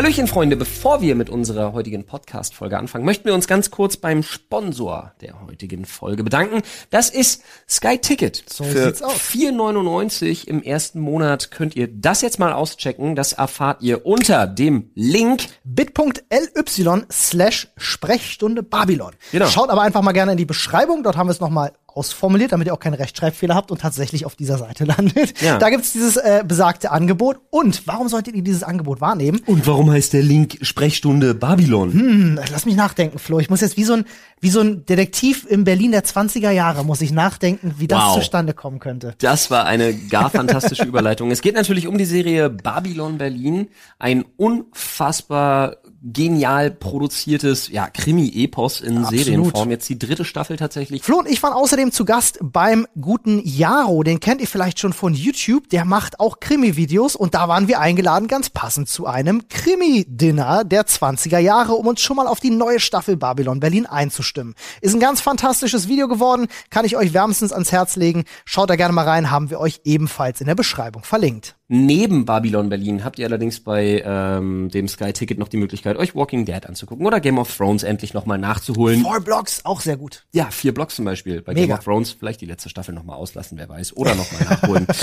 Hallöchen, Freunde. Bevor wir mit unserer heutigen Podcast-Folge anfangen, möchten wir uns ganz kurz beim Sponsor der heutigen Folge bedanken. Das ist Sky Ticket. So Für sieht's aus. 4,99 im ersten Monat könnt ihr das jetzt mal auschecken. Das erfahrt ihr unter dem Link. bit.ly slash Sprechstunde Babylon. Genau. Schaut aber einfach mal gerne in die Beschreibung, dort haben wir es nochmal ausformuliert, damit ihr auch keinen Rechtschreibfehler habt und tatsächlich auf dieser Seite landet. Ja. Da gibt's dieses äh, besagte Angebot. Und warum solltet ihr dieses Angebot wahrnehmen? Und warum heißt der Link Sprechstunde Babylon? Hm, lass mich nachdenken, Flo. Ich muss jetzt wie so ein, wie so ein Detektiv in Berlin der 20er Jahre, muss ich nachdenken, wie das Wow. zustande kommen könnte. Das war eine gar fantastische Überleitung. Es geht natürlich um die Serie Babylon Berlin, ein unfassbar genial produziertes ja, Krimi-Epos in Absolut. Serienform. Jetzt die dritte Staffel tatsächlich. Flo und ich waren außerdem zu Gast beim guten Jaro. Den kennt ihr vielleicht schon von YouTube. Der macht auch Krimi-Videos und da waren wir eingeladen, ganz passend zu einem Krimi-Dinner der 20er Jahre, um uns schon mal auf die neue Staffel Babylon Berlin einzustimmen. Ist ein ganz fantastisches Video geworden, kann ich euch wärmstens ans Herz legen. Schaut da gerne mal rein, haben wir euch ebenfalls in der Beschreibung verlinkt. Neben Babylon Berlin habt ihr allerdings bei ähm, dem Sky Ticket noch die Möglichkeit, euch Walking Dead anzugucken oder Game of Thrones endlich nochmal nachzuholen. Four Blocks, auch sehr gut. Ja, vier Blocks zum Beispiel. Bei Game Mega. of Thrones vielleicht die letzte Staffel nochmal auslassen, wer weiß. Oder nochmal nachholen.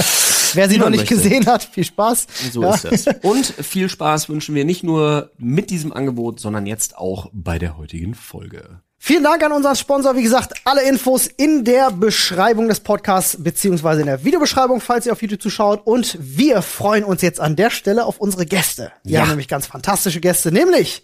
Wer sie noch nicht möchte. gesehen hat, viel Spaß. So Ja. ist das. Und viel Spaß wünschen wir nicht nur mit diesem Angebot, sondern jetzt auch bei der heutigen Folge. Vielen Dank an unseren Sponsor. Wie gesagt, alle Infos in der Beschreibung des Podcasts beziehungsweise in der Videobeschreibung, falls ihr auf YouTube zuschaut. Und wir freuen uns jetzt an der Stelle auf unsere Gäste. Wir Ja. haben nämlich ganz fantastische Gäste, nämlich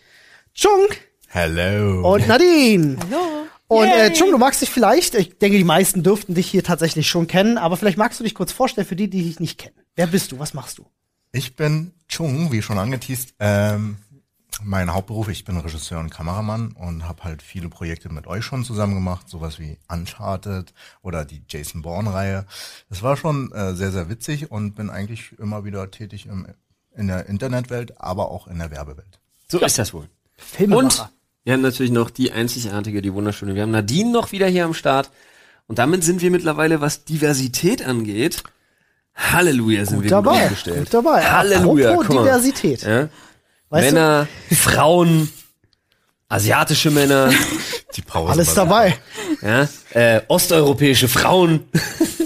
Chung Hello. und Nadine. Hallo. Und Yay. äh, Chung, du magst dich vielleicht, ich denke, die meisten dürften dich hier tatsächlich schon kennen, aber vielleicht magst du dich kurz vorstellen für die, die dich nicht kennen. Wer bist du? Was machst du? Ich bin Chung, wie schon angeteased. Ähm, mein Hauptberuf, ich bin Regisseur und Kameramann und habe halt viele Projekte mit euch schon zusammen gemacht, sowas wie Uncharted oder die Jason Bourne-Reihe. Das war schon äh, sehr, sehr witzig und bin eigentlich immer wieder tätig im, in der Internetwelt, aber auch in der Werbewelt. So ist das wohl. Filmemacher. Und wir haben natürlich noch die einzigartige, die wunderschöne. Wir haben Nadine noch wieder hier am Start. Und damit sind wir mittlerweile, was Diversität angeht, Halleluja sind Gut wir dabei, gut aufgestellt. gut dabei. Halleluja. Apropos. Diversität. Ja? Weißt du, Männer, Frauen, asiatische Männer, Die Pause. alles dabei. ja? äh, osteuropäische Frauen,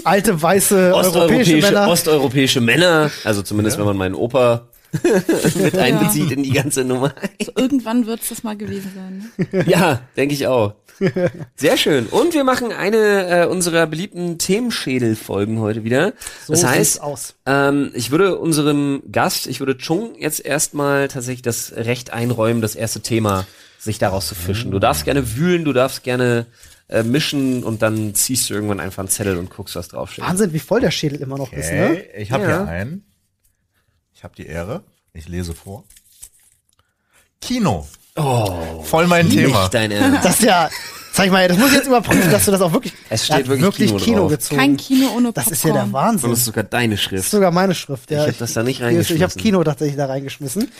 Alte, weiße, europäische osteuropäische, Männer. osteuropäische Männer, also zumindest wenn man meinen Opa mit einbezieht in die ganze Nummer. Irgendwann wird's das mal gewesen sein. Ne? Ja, denke ich auch. Sehr schön. Und wir machen eine äh, unserer beliebten Themenschädel-Folgen heute wieder. So das heißt, aus. ähm, ich würde unserem Gast, ich würde Chung jetzt erstmal tatsächlich das Recht einräumen, das erste Thema sich daraus zu fischen. Du darfst gerne wühlen, du darfst gerne äh, mischen und dann ziehst du irgendwann einfach einen Zettel und guckst, was draufsteht. Wahnsinn, wie voll der Schädel immer noch ist, ne? Okay, ich habe Ja. hier einen. Ich habe die Ehre. Ich lese vor. Kino. Oh, Voll mein Thema. nicht dein Ernst. Das ist ja, sag ich mal, das muss ich jetzt überprüfen, dass du das auch wirklich. Es steht wirklich wirklich Kino Kino, drauf. gezogen. Kein Kino ohne das Popcorn. ist ja der Und Wahnsinn. das ist Das sogar deine ist Schrift. sogar meine Schrift. Ja, Ich hab das da nicht ist- Ich habe reingeschmissen. Kino tatsächlich da reingeschmissen.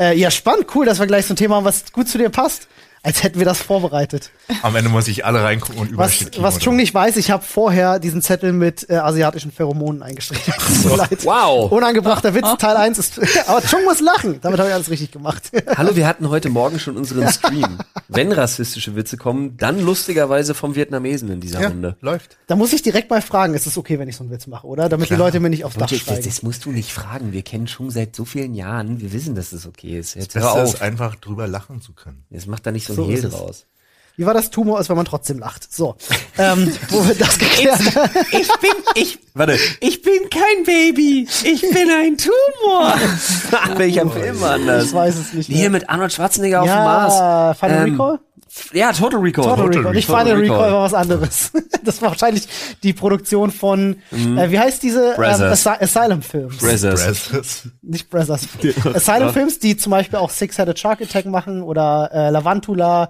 Äh, ja, spannend, cool, dass wir gleich so ein Thema haben, was gut zu dir passt. Als hätten wir das vorbereitet. Am Ende muss ich alle reingucken und Was, was. Chung nicht weiß, ich habe vorher diesen Zettel mit äh, asiatischen Pheromonen eingestrichen. Leid. Wow. Unangebrachter Witz, Teil 1 ist. Aber Chung muss lachen. Damit habe ich alles richtig gemacht. Hallo, wir hatten heute Morgen schon unseren Stream. Wenn rassistische Witze kommen, dann lustigerweise vom Vietnamesen in dieser Ja, Runde. läuft. da muss ich direkt mal fragen, ist es okay, wenn ich so einen Witz mache, oder? Damit die Leute mir nicht aufs Dach Leute, das, steigen. das musst du nicht fragen. Wir kennen schon seit so vielen Jahren. Wir wissen, dass es okay ist. Jetzt hör Beste ist einfach drüber lachen zu können. Jetzt macht da nicht ein So Hehl draus. Wie war das Tumor ist, wenn man trotzdem lacht? So, ähm, wo wir das geklärt haben. Ich bin, ich, warte, ich bin kein Baby. Ich bin ein Tumor. Welcher Film war das? Ich weiß es nicht Hier mehr. mit Arnold Schwarzenegger auf dem Mars. Ja, Final Ähm, Recall? Ja, Total Recall. Total Recall. Nicht Total Final Recall. Recall war was anderes. Das war wahrscheinlich die Produktion von, äh, wie heißt diese? Ähm. Asy Asylum Films. Brothers. Brothers. Nicht Brothers. Asylum Films, die zum Beispiel auch Six-Headed Shark Attack machen oder äh, Lavantula.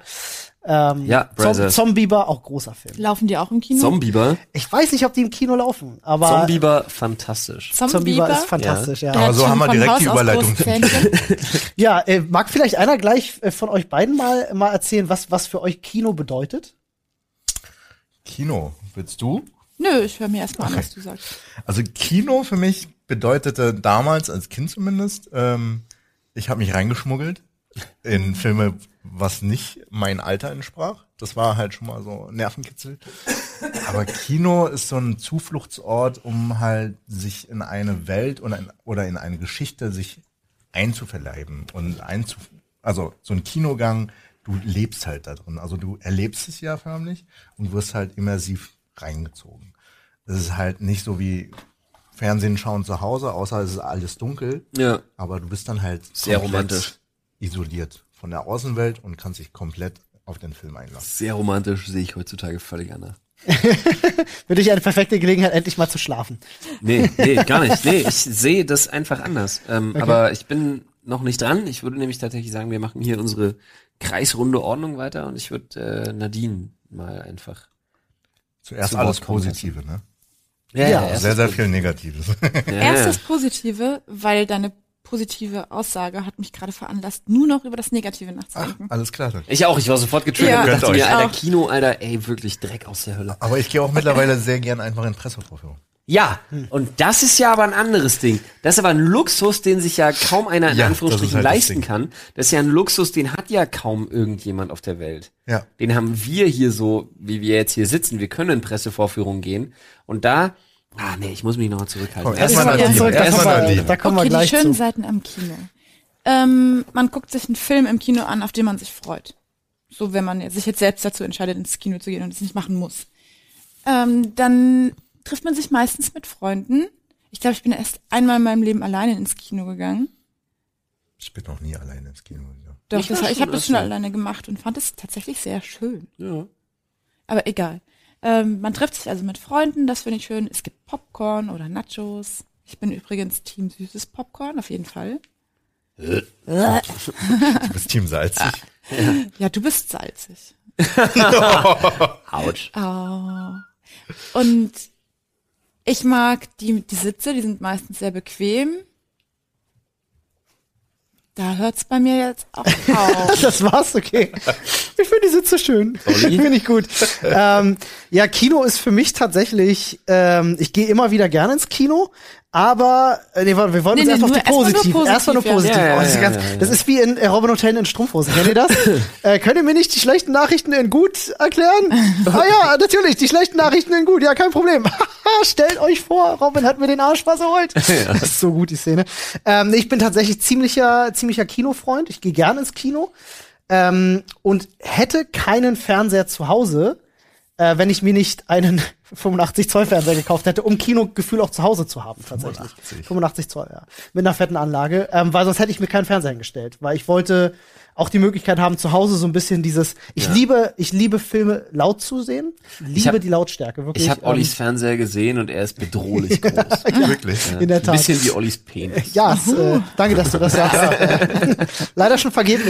Ähm, Ja, Zom. Zombieber, auch großer Film. Laufen die auch im Kino? Zombieber. Ich weiß nicht, ob die im Kino laufen, aber Zombieber, fantastisch. Zombieber ist fantastisch, ja. Der Aber so haben wir direkt Haus die Überleitung. Ja, äh, mag vielleicht einer gleich äh, von euch beiden mal mal erzählen, was was für euch Kino bedeutet? Kino, willst du? Nö, ich höre mir erst mal an, was du sagst. Also Kino für mich bedeutete damals, als Kind zumindest, ähm, Ich habe mich reingeschmuggelt in Filme, was nicht mein Alter entsprach. Das war halt schon mal so Nervenkitzel. Aber Kino ist so ein Zufluchtsort, um halt sich in eine Welt oder in, oder in eine Geschichte sich einzuverleiben und einzu, also so ein Kinogang, du lebst halt da drin. Also du erlebst es ja förmlich und wirst halt immersiv reingezogen. Es ist halt nicht so wie Fernsehen schauen zu Hause, außer es ist alles dunkel. Ja. Aber du bist dann halt Sehr romantisch. Isoliert von der Außenwelt und kannst dich komplett auf den Film einlassen. Sehr romantisch, sehe ich heutzutage völlig anders. Für dich eine perfekte Gelegenheit, endlich mal zu schlafen. Nee, nee, gar nicht. Nee, ich sehe das einfach anders. Ähm, Aber ich bin noch nicht dran. Ich würde nämlich tatsächlich sagen, wir machen hier unsere kreisrunde Ordnung weiter und ich würde äh, Nadine mal einfach. Zuerst Zu alles Positive, ne? Ja, Sehr, das sehr Gute. viel Negatives. Ja, Erst ja. das Positive, weil deine positive Aussage hat mich gerade veranlasst, nur noch über das Negative Ach, nachzudenken. alles klar. dann. Ich auch, ich war sofort getriggert Ja, und dachte mir, euch. Alter, auch. Kino, Alter, ey, wirklich Dreck aus der Hölle. Aber ich gehe auch mittlerweile sehr gern einfach in Pressevorführungen. Ja, und das ist ja aber ein anderes Ding. Das ist aber ein Luxus, den sich ja kaum einer in Ja, Anführungsstrichen das halt das leisten Ding. kann. Das ist ja ein Luxus, den hat ja kaum irgendjemand auf der Welt. Ja. Den haben wir hier so, wie wir jetzt hier sitzen. Wir können in Pressevorführungen gehen. Und da, ah nee, ich muss mich noch mal zurückhalten. Komm, erstmal Nadine. zurück, da Erstmal kommen wir- Nadine. Da kommen wir okay, die gleich schönen zu. Seiten am Kino. Ähm, man guckt sich einen Film im Kino an, auf den man sich freut. So, wenn man sich jetzt selbst dazu entscheidet, ins Kino zu gehen und es nicht machen muss. Ähm, dann trifft man sich meistens mit Freunden. Ich glaube, ich bin erst einmal in meinem Leben alleine ins Kino gegangen. Ich bin noch nie alleine ins Kino gegangen. Doch, Ich das, ich schon habe das schon alleine gemacht und fand es tatsächlich sehr schön. Ja. Aber egal. Ähm, man trifft sich also mit Freunden, das finde ich schön. Es gibt Popcorn oder Nachos. Ich bin übrigens Team süßes Popcorn, auf jeden Fall. Du bist Team salzig. Ja, du bist salzig. Autsch. Oh. Und ich mag die, die Sitze, die sind meistens sehr bequem. Da hört's bei mir jetzt auch auf. Das war's, okay. Ich finde die Sitze schön. finde ich gut. ähm, ja, Kino ist für mich tatsächlich, ähm, ich gehe immer wieder gerne ins Kino, aber äh, nee, warte, wir wollen Nee, uns nee, erst auf die erstmal nur positiven. positiv, Erstmal nur positiv. Ja, ja, Oh, das, ist ja, das wie in äh, Robin Hotel in Strumpfhosen. Kennt ihr das? äh, könnt ihr mir nicht die schlechten Nachrichten in gut erklären? ah ja, natürlich, die schlechten Nachrichten in gut. Ja, kein Problem. Stellt euch vor, Robin hat mir den Arsch versohlt. Das ist so gut, die Szene. Ähm, ich bin tatsächlich ziemlicher, ziemlicher Kinofreund. Ich gehe gerne ins Kino. Ähm, und hätte keinen Fernseher zu Hause, äh, wenn ich mir nicht einen 85 Zoll Fernseher gekauft hätte, um Kinogefühl auch zu Hause zu haben, tatsächlich. 85. 85 Zoll, ja. Mit einer fetten Anlage, ähm, weil sonst hätte ich mir keinen Fernseher hingestellt, weil ich wollte auch die Möglichkeit haben, zu Hause so ein bisschen dieses, ich liebe, ich liebe Filme laut zu sehen, Ich liebe hab- die Lautstärke, wirklich. Ich habe ähm, Ollis Fernseher gesehen und er ist bedrohlich groß. Wirklich. in der Ein Tat. bisschen wie Ollis Penis. Ja, es, äh, danke, dass du das sagst. Leider schon vergeben.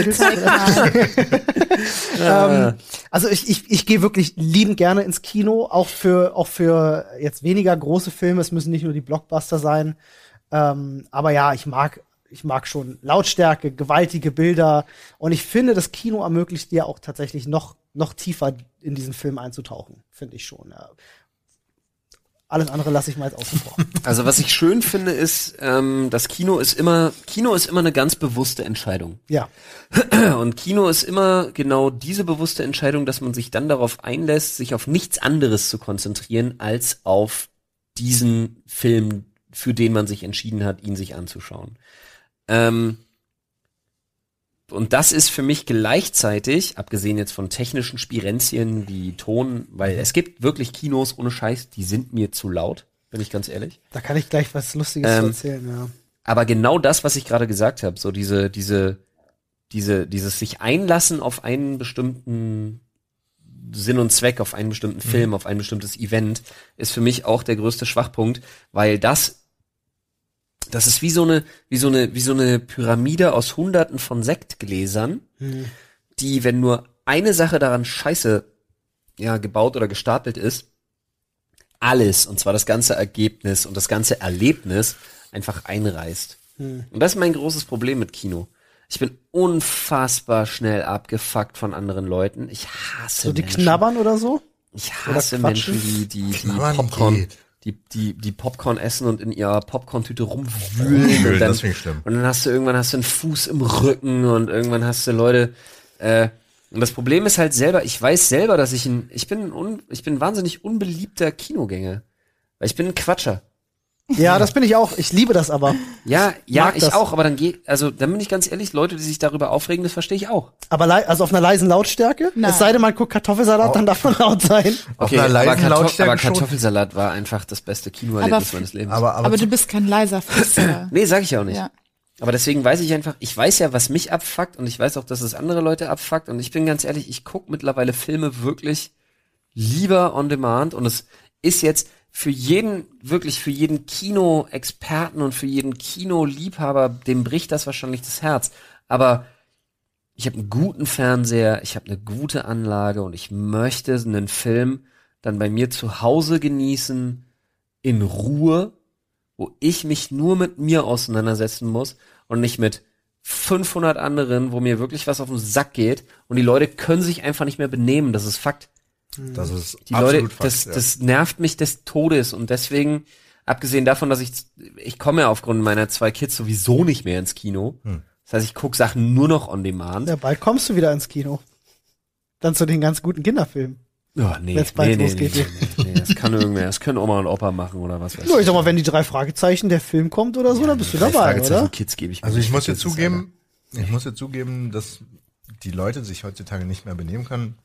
Ähm, also ich, ich, ich gehe wirklich liebend gerne ins Kino, auch für, auch für jetzt weniger große Filme. Es müssen nicht nur die Blockbuster sein. Ähm, aber ja, ich mag, ich mag schon Lautstärke, gewaltige Bilder. Und ich finde, das Kino ermöglicht dir auch tatsächlich noch, noch tiefer in diesen Film einzutauchen. Finde ich schon. Ja. Alles andere lasse ich mal jetzt außen vor. Also was ich schön finde, ist, ähm, das Kino ist immer, Kino ist immer eine ganz bewusste Entscheidung. ja. Und Kino ist immer genau diese bewusste Entscheidung, dass man sich dann darauf einlässt, sich auf nichts anderes zu konzentrieren, als auf diesen Film, für den man sich entschieden hat, ihn sich anzuschauen. Ähm, und das ist für mich gleichzeitig, abgesehen jetzt von technischen Spirenzien wie Ton, weil es gibt wirklich Kinos ohne Scheiß, die sind mir zu laut, bin ich ganz ehrlich. Da kann ich gleich was Lustiges Ähm, erzählen, ja. Aber genau das, was ich gerade gesagt habe, so diese, diese, diese, dieses sich einlassen auf einen bestimmten Sinn und Zweck, auf einen bestimmten Film, auf ein bestimmtes Event, ist für mich auch der größte Schwachpunkt, weil das, das ist wie so eine, wie so eine, wie so eine Pyramide aus Hunderten von Sektgläsern, die, wenn nur eine Sache daran scheiße, ja, gebaut oder gestapelt ist, alles, und zwar das ganze Ergebnis und das ganze Erlebnis einfach einreißt. Und das ist mein großes Problem mit Kino. Ich bin unfassbar schnell abgefuckt von anderen Leuten. Ich hasse So die Menschen. knabbern oder so? Ich hasse. Menschen, die, die, die Popcorn, geht. Die, die, die Popcorn essen und in ihrer Popcorn-Tüte rumwühlen. und, dann, das ich schlimm. und dann hast du irgendwann hast du einen Fuß im Rücken und irgendwann hast du Leute, äh, und das Problem ist halt selber, ich weiß selber, dass ich ein, ich bin ein un, ich bin ein wahnsinnig unbeliebter Kinogänger. Weil ich bin ein Quatscher. Ja, das bin ich auch. Ich liebe das aber. Ja, ja, ich das. auch, aber dann geht, also dann bin ich ganz ehrlich, Leute, die sich darüber aufregen, das verstehe ich auch. Aber lei- also auf einer leisen Lautstärke. Nein. Es sei denn, man guckt Kartoffelsalat, dann darf man laut sein. Auf einer aber, leisen Kartoff Lautstärke aber schon. Kartoffelsalat war einfach das beste Kinoerlebnis Aber- meines Lebens. Aber, aber, Aber du bist kein leiser Frisser. nee, sag ich auch nicht. ja. Aber deswegen weiß ich einfach, ich weiß ja, was mich abfuckt und ich weiß auch, dass es andere Leute abfuckt und ich bin ganz ehrlich, ich guck mittlerweile Filme wirklich lieber on demand und es ist jetzt für jeden, wirklich für jeden Kino-Experten und für jeden Kino-Liebhaber, dem bricht das wahrscheinlich das Herz. Aber ich habe einen guten Fernseher, ich habe eine gute Anlage und ich möchte einen Film dann bei mir zu Hause genießen, in Ruhe, wo ich mich nur mit mir auseinandersetzen muss und nicht mit 500 anderen, wo mir wirklich was auf den Sack geht und die Leute können sich einfach nicht mehr benehmen, das ist Fakt. Das ist Die absolut Leute, Fakt, das, ja. das nervt mich des Todes und deswegen, abgesehen davon, dass ich, ich komme ja aufgrund meiner zwei Kids sowieso nicht mehr ins Kino. Hm. Das heißt, ich gucke Sachen nur noch on demand. Ja, bald kommst du wieder ins Kino. Dann zu den ganz guten Kinderfilmen. Oh, nee, Wenn's bald nee, nee, losgeht. nee, nee, nee, das kann irgendwer, das können Oma und Opa machen oder was weiß Ja, ich sag mal, wenn die drei Fragezeichen der Film kommt oder so, dann bist du dabei, oder? Kids gebe ich mir Also ich muss ist zugeben, ich muss jetzt zugeben, dass die Leute sich heutzutage nicht mehr benehmen können.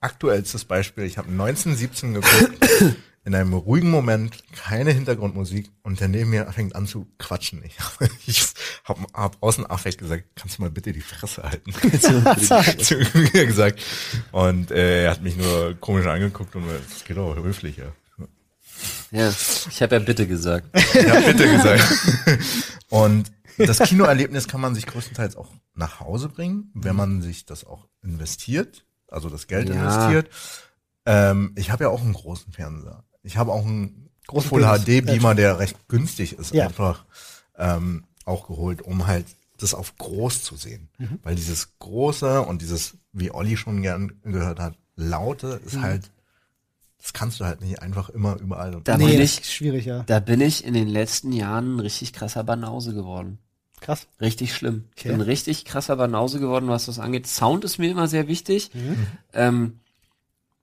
Aktuellstes Beispiel, ich habe 1917 geguckt, in einem ruhigen Moment, keine Hintergrundmusik und der neben mir fängt an zu quatschen. Ich, ich habe hab außen Affekt gesagt, kannst du mal bitte die Fresse halten? zu mir gesagt. Und äh, er hat mich nur komisch angeguckt und es geht auch höflich, ja. Ja, ich habe ja bitte gesagt. Ja, bitte gesagt. Und das Kinoerlebnis kann man sich größtenteils auch nach Hause bringen, wenn man sich das auch investiert, also das Geld Ja. investiert. Ähm, ich habe ja auch einen großen Fernseher. Ich habe auch einen Großen Full. HD Beamer, der recht günstig ist, Ja. einfach ähm, auch geholt, um halt das auf groß zu sehen. Mhm. Weil dieses große und dieses, wie Olli schon gern gehört hat, laute Mhm. ist halt, das kannst du halt nicht einfach immer überall. Da nee, bin das ich- ist schwierig, ja. Da bin ich in den letzten Jahren ein richtig krasser Banause geworden. Krass. Richtig schlimm. Ich Okay. bin richtig krasser Banause geworden, was das angeht. Sound ist mir immer sehr wichtig. Mhm. Ähm,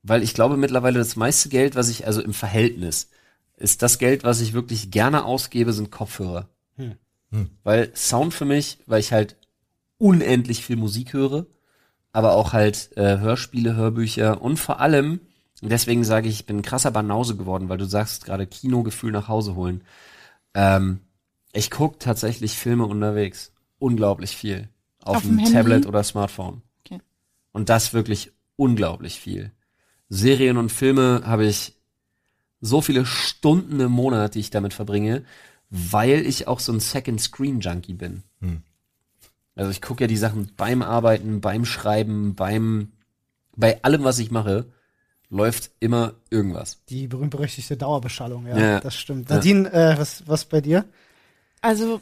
weil ich glaube mittlerweile das meiste Geld, was ich, also im Verhältnis, ist das Geld, was ich wirklich gerne ausgebe, sind Kopfhörer. Hm. Hm. Weil Sound für mich, weil ich halt unendlich viel Musik höre, aber auch halt äh, Hörspiele, Hörbücher und vor allem, und deswegen sage ich, ich bin krasser Banause geworden, weil du sagst gerade Kinogefühl nach Hause holen. Ähm, ich guck tatsächlich Filme unterwegs. Unglaublich viel. Auf, Auf dem? Tablet oder Smartphone. Okay. Und das wirklich unglaublich viel. Serien und Filme habe ich so viele Stunden im Monat, die ich damit verbringe, weil ich auch so ein Second Screen Junkie bin. Hm. Also ich gucke ja die Sachen beim Arbeiten, beim Schreiben, beim bei allem, was ich mache, läuft immer irgendwas. Die berühmt-berüchtigte Dauerbeschallung, ja, Ja. das stimmt. Ja. Nadine, äh, was, was bei dir? Also,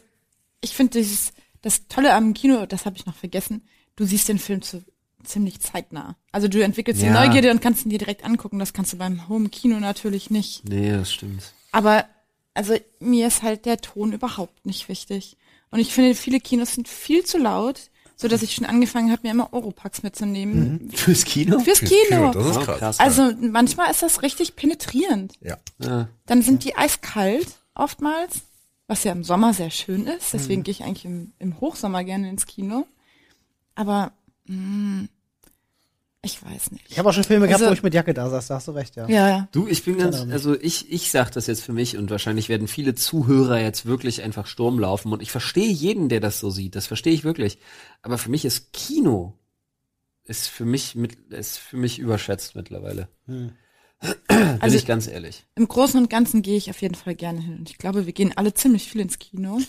ich finde dieses, das Tolle am Kino, das habe ich noch vergessen, du siehst den Film zu, ziemlich zeitnah. Also du entwickelst die Ja. Neugierde und kannst ihn dir direkt angucken. Das kannst du beim Home-Kino natürlich nicht. Nee, das stimmt. Aber, also mir ist halt der Ton überhaupt nicht wichtig. Und ich finde, viele Kinos sind viel zu laut, so dass ich schon angefangen habe, mir immer Europax mitzunehmen. Fürs Kino? Fürs Fürs Kino. Das ist Oh, krass. krass. Also manchmal ist das richtig penetrierend. Ja. Ja. Dann sind die eiskalt oftmals, was ja im Sommer sehr schön ist. Deswegen gehe ich eigentlich im, im Hochsommer gerne ins Kino. Aber mh, ich weiß nicht. Ich habe auch schon Filme gehabt, Also- wo ich mit Jacke da saß, da hast du recht, ja. Ja, ja. Du, ich bin ganz, Verdammt. also ich, ich sag das jetzt für mich und wahrscheinlich werden viele Zuhörer jetzt wirklich einfach Sturm laufen und ich verstehe jeden, der das so sieht, das verstehe ich wirklich. Aber für mich ist Kino, ist für mich mit, ist für mich überschätzt mittlerweile. Hm. Bin Also- ich ganz ehrlich. Im Großen und Ganzen gehe ich auf jeden Fall gerne hin. Und ich glaube, wir gehen alle ziemlich viel ins Kino.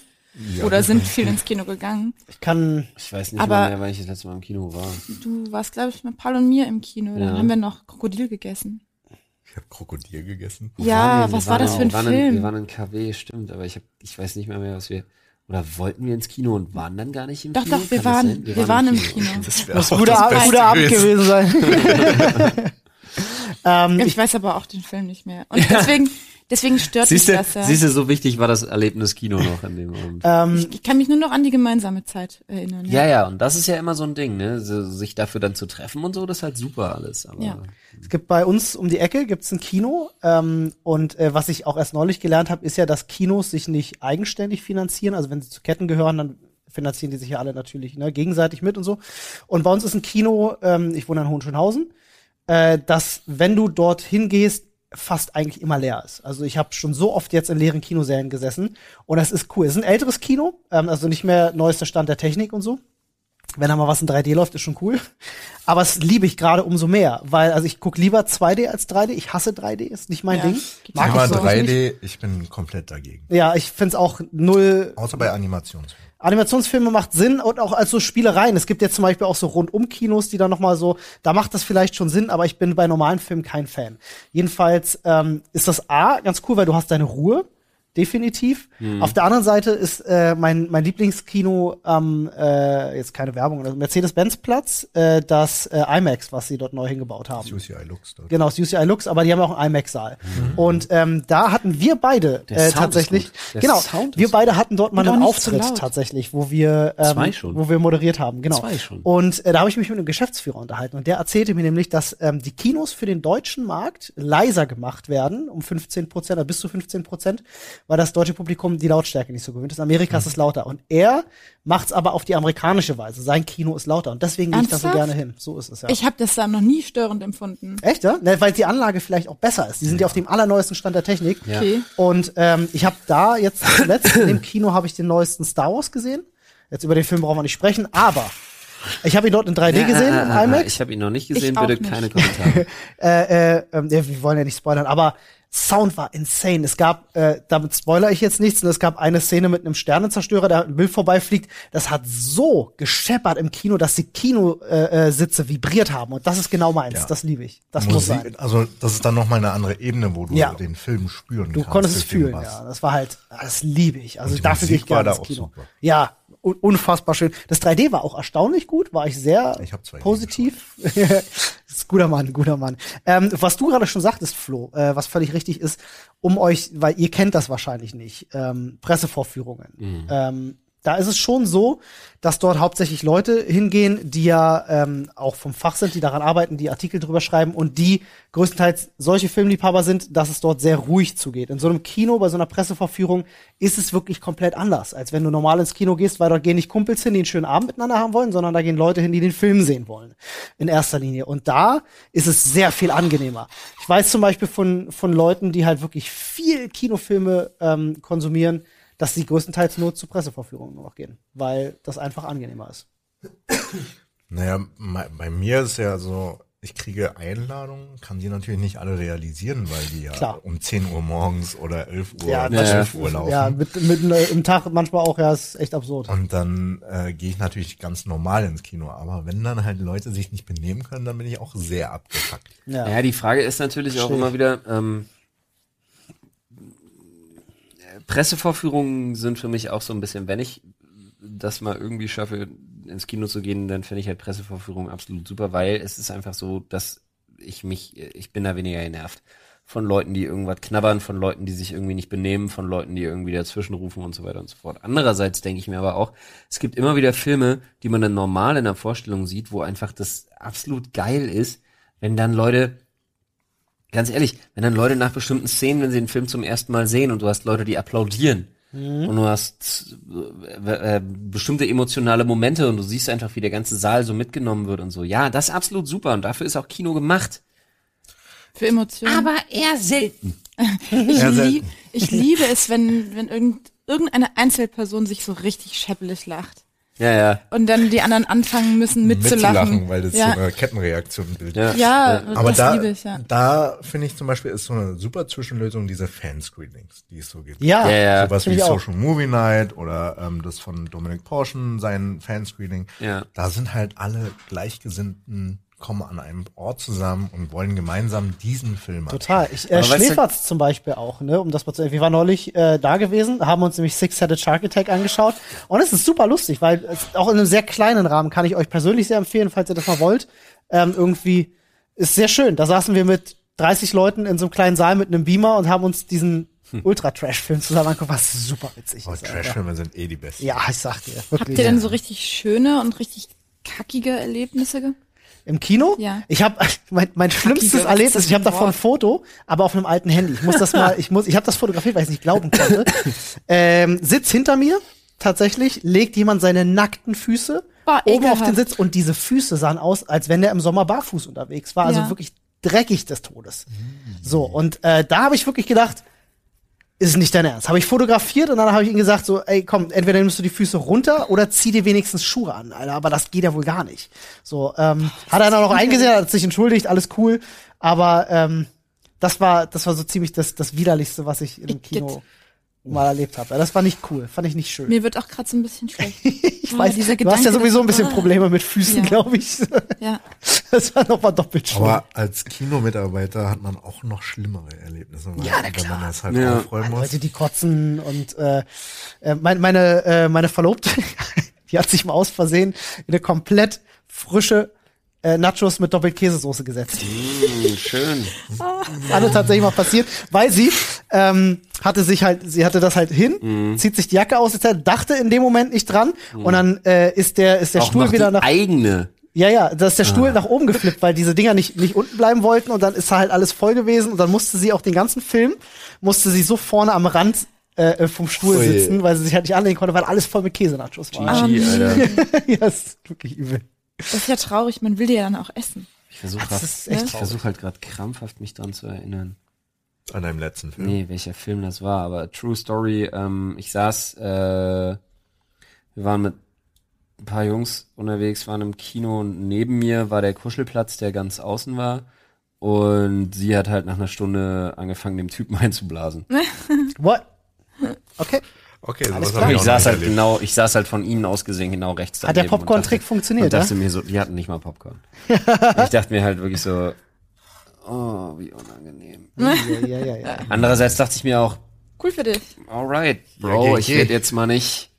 Oder sind viel ins Kino gegangen. Ich kann, Ich weiß nicht Aber- mehr, weil ich das letzte Mal im Kino war. Du warst, glaube ich, mit Paul und mir im Kino. Dann Ja. haben wir noch Krokodil gegessen. Ich habe Krokodil gegessen. Ja, wir? Wir was war das in- für ein wir waren In, Film? wir waren in KW, stimmt, aber ich hab, ich weiß nicht mehr mehr, was wir, oder wollten wir ins Kino und waren dann gar nicht im Doch, Kino? doch, wir Kann das waren, sein? wir, waren im Kino. Das guter, das Ab- Beste guter Abend gewesen sein. ähm, Ich weiß aber auch den Film nicht mehr. Und deswegen, Deswegen stört Siehst mich das ja. siehst du, so wichtig war das Erlebnis Kino noch an dem Abend. Ähm, ich, ich kann mich nur noch an die gemeinsame Zeit erinnern. Ja, ja, und das ist ja immer so ein Ding, ne? So, sich dafür dann zu treffen und so, das ist halt super alles. Aber Ja. Es gibt bei uns um die Ecke gibt's ein Kino ähm, und äh, was ich auch erst neulich gelernt habe, ist ja, dass Kinos sich nicht eigenständig finanzieren. Also wenn sie zu Ketten gehören, dann finanzieren die sich ja alle natürlich ne, gegenseitig mit und so. Und bei uns ist ein Kino, ähm, ich wohne in Hohenschönhausen, äh, dass wenn du dort hingehst, fast eigentlich immer leer ist. Also ich habe schon so oft jetzt in leeren Kinosälen gesessen und das ist cool. Es ist ein älteres Kino, ähm, also nicht mehr neuester Stand der Technik und so. Wenn da mal was in 3D läuft, ist schon cool. Aber es liebe ich gerade umso mehr, weil also ich guck lieber 2D als 3D. Ich hasse 3D, ist nicht mein Ja, Ding. Mag ich so. so. 3D, ich bin komplett dagegen. Ja, ich find's auch null. Außer bei Animationsfilmen. Animationsfilme macht Sinn und auch als so Spielereien. Es gibt jetzt zum Beispiel auch so Rundum-Kinos, die dann noch mal so, da macht das vielleicht schon Sinn, aber ich bin bei normalen Filmen kein Fan. Jedenfalls ähm, ist das A ganz cool, weil du hast deine Ruhe. Definitiv. Auf der anderen Seite ist äh, mein, mein Lieblingskino am, äh, jetzt keine Werbung, also Mercedes-Benz-Platz, äh, das äh, IMAX, was sie dort neu hingebaut haben. UCI Lux dort. Genau, das UCI Lux, aber die haben auch einen IMAX-Saal. Und ähm, da hatten wir beide äh, tatsächlich, genau, Sound wir beide hatten dort mal einen Auftritt tatsächlich, wo wir, ähm, Zwei schon. wo wir moderiert haben, genau. Zwei schon. Und äh, da habe ich mich mit einem Geschäftsführer unterhalten und der erzählte mir nämlich, dass ähm, die Kinos für den deutschen Markt leiser gemacht werden, um 15 Prozent oder bis zu 15 Prozent, weil das deutsche Publikum die Lautstärke nicht so gewöhnt ist. Amerika Mhm. ist es lauter. Und er macht's aber auf die amerikanische Weise. Sein Kino ist lauter und deswegen gehe ich da so gerne hin. So ist es ja. Ich habe das da noch nie störend empfunden. Echt, ja? Ne, weil die Anlage vielleicht auch besser ist. Die sind ja auf dem allerneuesten Stand der Technik. Ja. Okay. Und ähm, ich habe da jetzt zuletzt in dem Kino habe ich den neuesten Star Wars gesehen. Jetzt über den Film brauchen wir nicht sprechen, aber ich habe ihn dort in 3D gesehen Ah, im ah, ah, IMAX. Ich habe ihn noch nicht gesehen, bitte nicht. keine Kommentare. äh, äh, ja, wir wollen ja nicht spoilern, aber Sound war insane. Es gab, äh, damit spoiler ich jetzt nichts, und es gab eine Szene mit einem Sternenzerstörer, der ein Bild vorbeifliegt. Das hat so gescheppert im Kino, dass die Kinositze äh, vibriert haben. Und das ist genau meins. Ja. Das liebe ich. Das muss Musik, sein. also das ist dann noch mal eine andere Ebene, wo du Ja. den Film spüren Du kannst. konntest es fühlen, ja. Das war halt, das liebe ich. Also dafür gehe ich Musik gerne ins Kino. super. Ja, unfassbar schön. Das 3D war auch erstaunlich gut, war ich sehr Ich hab 2D positiv. guter Mann, guter Mann. Ähm, was du gerade schon sagtest, Flo, äh, was völlig richtig ist, um euch, weil ihr kennt das wahrscheinlich nicht, ähm, Pressevorführungen. Ähm, da ist es schon so, dass dort hauptsächlich Leute hingehen, die ja ähm, auch vom Fach sind, die daran arbeiten, die Artikel drüber schreiben und die größtenteils solche Filmliebhaber sind, dass es dort sehr ruhig zugeht. In so einem Kino, bei so einer Pressevorführung, ist es wirklich komplett anders, als wenn du normal ins Kino gehst, weil dort gehen nicht Kumpels hin, die einen schönen Abend miteinander haben wollen, sondern da gehen Leute hin, die den Film sehen wollen. In erster Linie. Und da ist es sehr viel angenehmer. Ich weiß zum Beispiel von, von Leuten, die halt wirklich viel Kinofilme ähm, konsumieren, dass sie größtenteils nur zu Pressevorführungen nur noch gehen, weil das einfach angenehmer ist. Naja, bei mir ist ja so, ich kriege Einladungen, kann die natürlich nicht alle realisieren, weil die ja Klar. um 10 Uhr morgens oder 11 Uhr Ja, oder das 12 Uhr laufen. Ja, mit, mit, äh, im Tag manchmal auch, ja, ist echt absurd. Und dann äh, gehe ich natürlich ganz normal ins Kino. Aber wenn dann halt Leute sich nicht benehmen können, dann bin ich auch sehr abgefuckt. Ja. Ja, die Frage ist natürlich auch Verstehe immer ich. wieder, ähm, Pressevorführungen sind für mich auch so ein bisschen, wenn ich das mal irgendwie schaffe, ins Kino zu gehen, dann finde ich halt Pressevorführungen absolut super, weil es ist einfach so, dass ich mich, ich bin da weniger genervt von Leuten, die irgendwas knabbern, von Leuten, die sich irgendwie nicht benehmen, von Leuten, die irgendwie dazwischen rufen und so weiter und so fort. Andererseits denke ich mir aber auch, es gibt immer wieder Filme, die man dann normal in der Vorstellung sieht, wo einfach das absolut geil ist, wenn dann Leute ganz ehrlich, wenn dann Leute nach bestimmten Szenen, wenn sie den Film zum ersten Mal sehen und du hast Leute, die applaudieren und du hast äh, äh, bestimmte emotionale Momente und du siehst einfach, wie der ganze Saal so mitgenommen wird und so. Ja, das ist absolut super und dafür ist auch Kino gemacht. Für Emotionen. eher selten. ich, Ja, sehr- lieb, ich liebe es, wenn, wenn irgend, irgendeine Einzelperson sich so richtig scheppelig lacht. Ja, ja. Und dann die anderen anfangen müssen mitzulachen. weil das ja. so eine Kettenreaktion bildet. Ja. Ja, Aber das da, liebe ich, ja. da finde ich zum Beispiel ist so eine super Zwischenlösung diese Fanscreenings, die es so gibt. Ja, Ja, ja. Sowas wie. Social Movie Night oder ähm, das von Dominic Porschen, sein Fanscreening. Ja. Da sind halt alle Gleichgesinnten, kommen an einem Ort zusammen und wollen gemeinsam diesen Film Total. Ich, äh, Schläferz zum Beispiel auch, ne, um das mal zu Wir waren neulich äh, da gewesen, haben uns nämlich Six-Headed Shark Attack angeschaut. Und es ist super lustig, weil es, auch in einem sehr kleinen Rahmen kann ich euch persönlich sehr empfehlen, falls ihr das mal wollt. Ähm, irgendwie ist sehr schön. Da saßen wir mit 30 Leuten in so einem kleinen Saal mit einem Beamer und haben uns diesen Ultra-Trash-Film zusammen angeguckt, was super witzig Oh, ist. Trashfilme sind eh die besten. Ja, ich sag dir. Habt Wirklich. ihr denn so richtig schöne und richtig kackige Erlebnisse? Im Kino? Ja. Ich habe mein, mein schlimmstes ist Erlebnis, ich habe davon ein? Foto, aber auf einem alten Handy. Ich muss das mal, ich muss, ich habe das fotografiert, weil ich es nicht glauben konnte. ähm, Sitz hinter mir, tatsächlich, legt jemand seine nackten Füße Boah, oben auf ekelhaft. den Sitz und diese Füße sahen aus, als wenn der im Sommer barfuß unterwegs war. Also Ja. wirklich dreckig des Todes. So, und äh, da habe ich wirklich gedacht, ist nicht dein Ernst. Habe ich fotografiert und dann habe ich ihm gesagt, so, ey, komm, entweder nimmst du die Füße runter oder zieh dir wenigstens Schuhe an, Alter. Aber das geht ja wohl gar nicht. So, ähm, hat er dann auch noch eingesehen, hat sich entschuldigt, alles cool. Aber ähm, das war, das war so ziemlich das, das widerlichste, was ich Igitt. Kino mal erlebt habe. Das war nicht cool, fand ich nicht schön. Mir wird auch gerade so ein bisschen schlecht. ich Oh, weiß, dieser du hast ja sowieso ein bisschen Probleme mit Füßen, Ja. glaube ich. Ja. Das war noch mal doppelt schlimm. Aber als Kinomitarbeiter hat man auch noch schlimmere Erlebnisse, weil, Ja, na wenn man das halt Ja. aufräumen muss. Leute, die kotzen und äh, äh, mein, meine äh, meine Verlobte, die hat sich mal aus Versehen in eine komplett frische äh, Nachos mit Doppelkäsesoße gesetzt. Mm, schön. Alle tatsächlich mal passiert, weil sie ähm, hatte sich halt, sie hatte das halt hin, Mhm. zieht sich die Jacke aus, dachte in dem Moment nicht dran und dann äh, ist der ist der Auch Stuhl wieder nach eigene. ja, ja, da ist der Ah. Stuhl nach oben geflippt, weil diese Dinger nicht, nicht unten bleiben wollten und dann ist halt alles voll gewesen und dann musste sie auch den ganzen Film, musste sie so vorne am Rand äh, vom Stuhl Ui. sitzen, weil sie sich halt nicht anlegen konnte, weil alles voll mit Käsenachos war. GG, Alter. ja, ist wirklich übel. Das ist ja traurig, man will die ja dann auch essen. Ich versuche traurig. versuche halt gerade krampfhaft mich dran zu erinnern. An deinem letzten Film. Nee, welcher Film das war, aber True Story, ähm, ich saß, äh, wir waren mit ein paar Jungs unterwegs, waren im Kino und neben mir war der Kuschelplatz, der ganz außen war. Und sie hat halt nach einer Stunde angefangen, dem Typen einzublasen. What? Okay. Okay, Alles klar. Ich auch saß halt erlebt. genau, ich saß halt von ihnen aus gesehen genau rechts Hat der Popcorn-Trick funktioniert, Und dachte ja? mir so, die hatten nicht mal Popcorn. ich dachte mir halt wirklich so, oh, wie unangenehm. Ja, ja, ja, ja. Andererseits dachte ich mir auch, Cool für dich. alright, Ja, Bro, geh, ich werde jetzt mal nicht,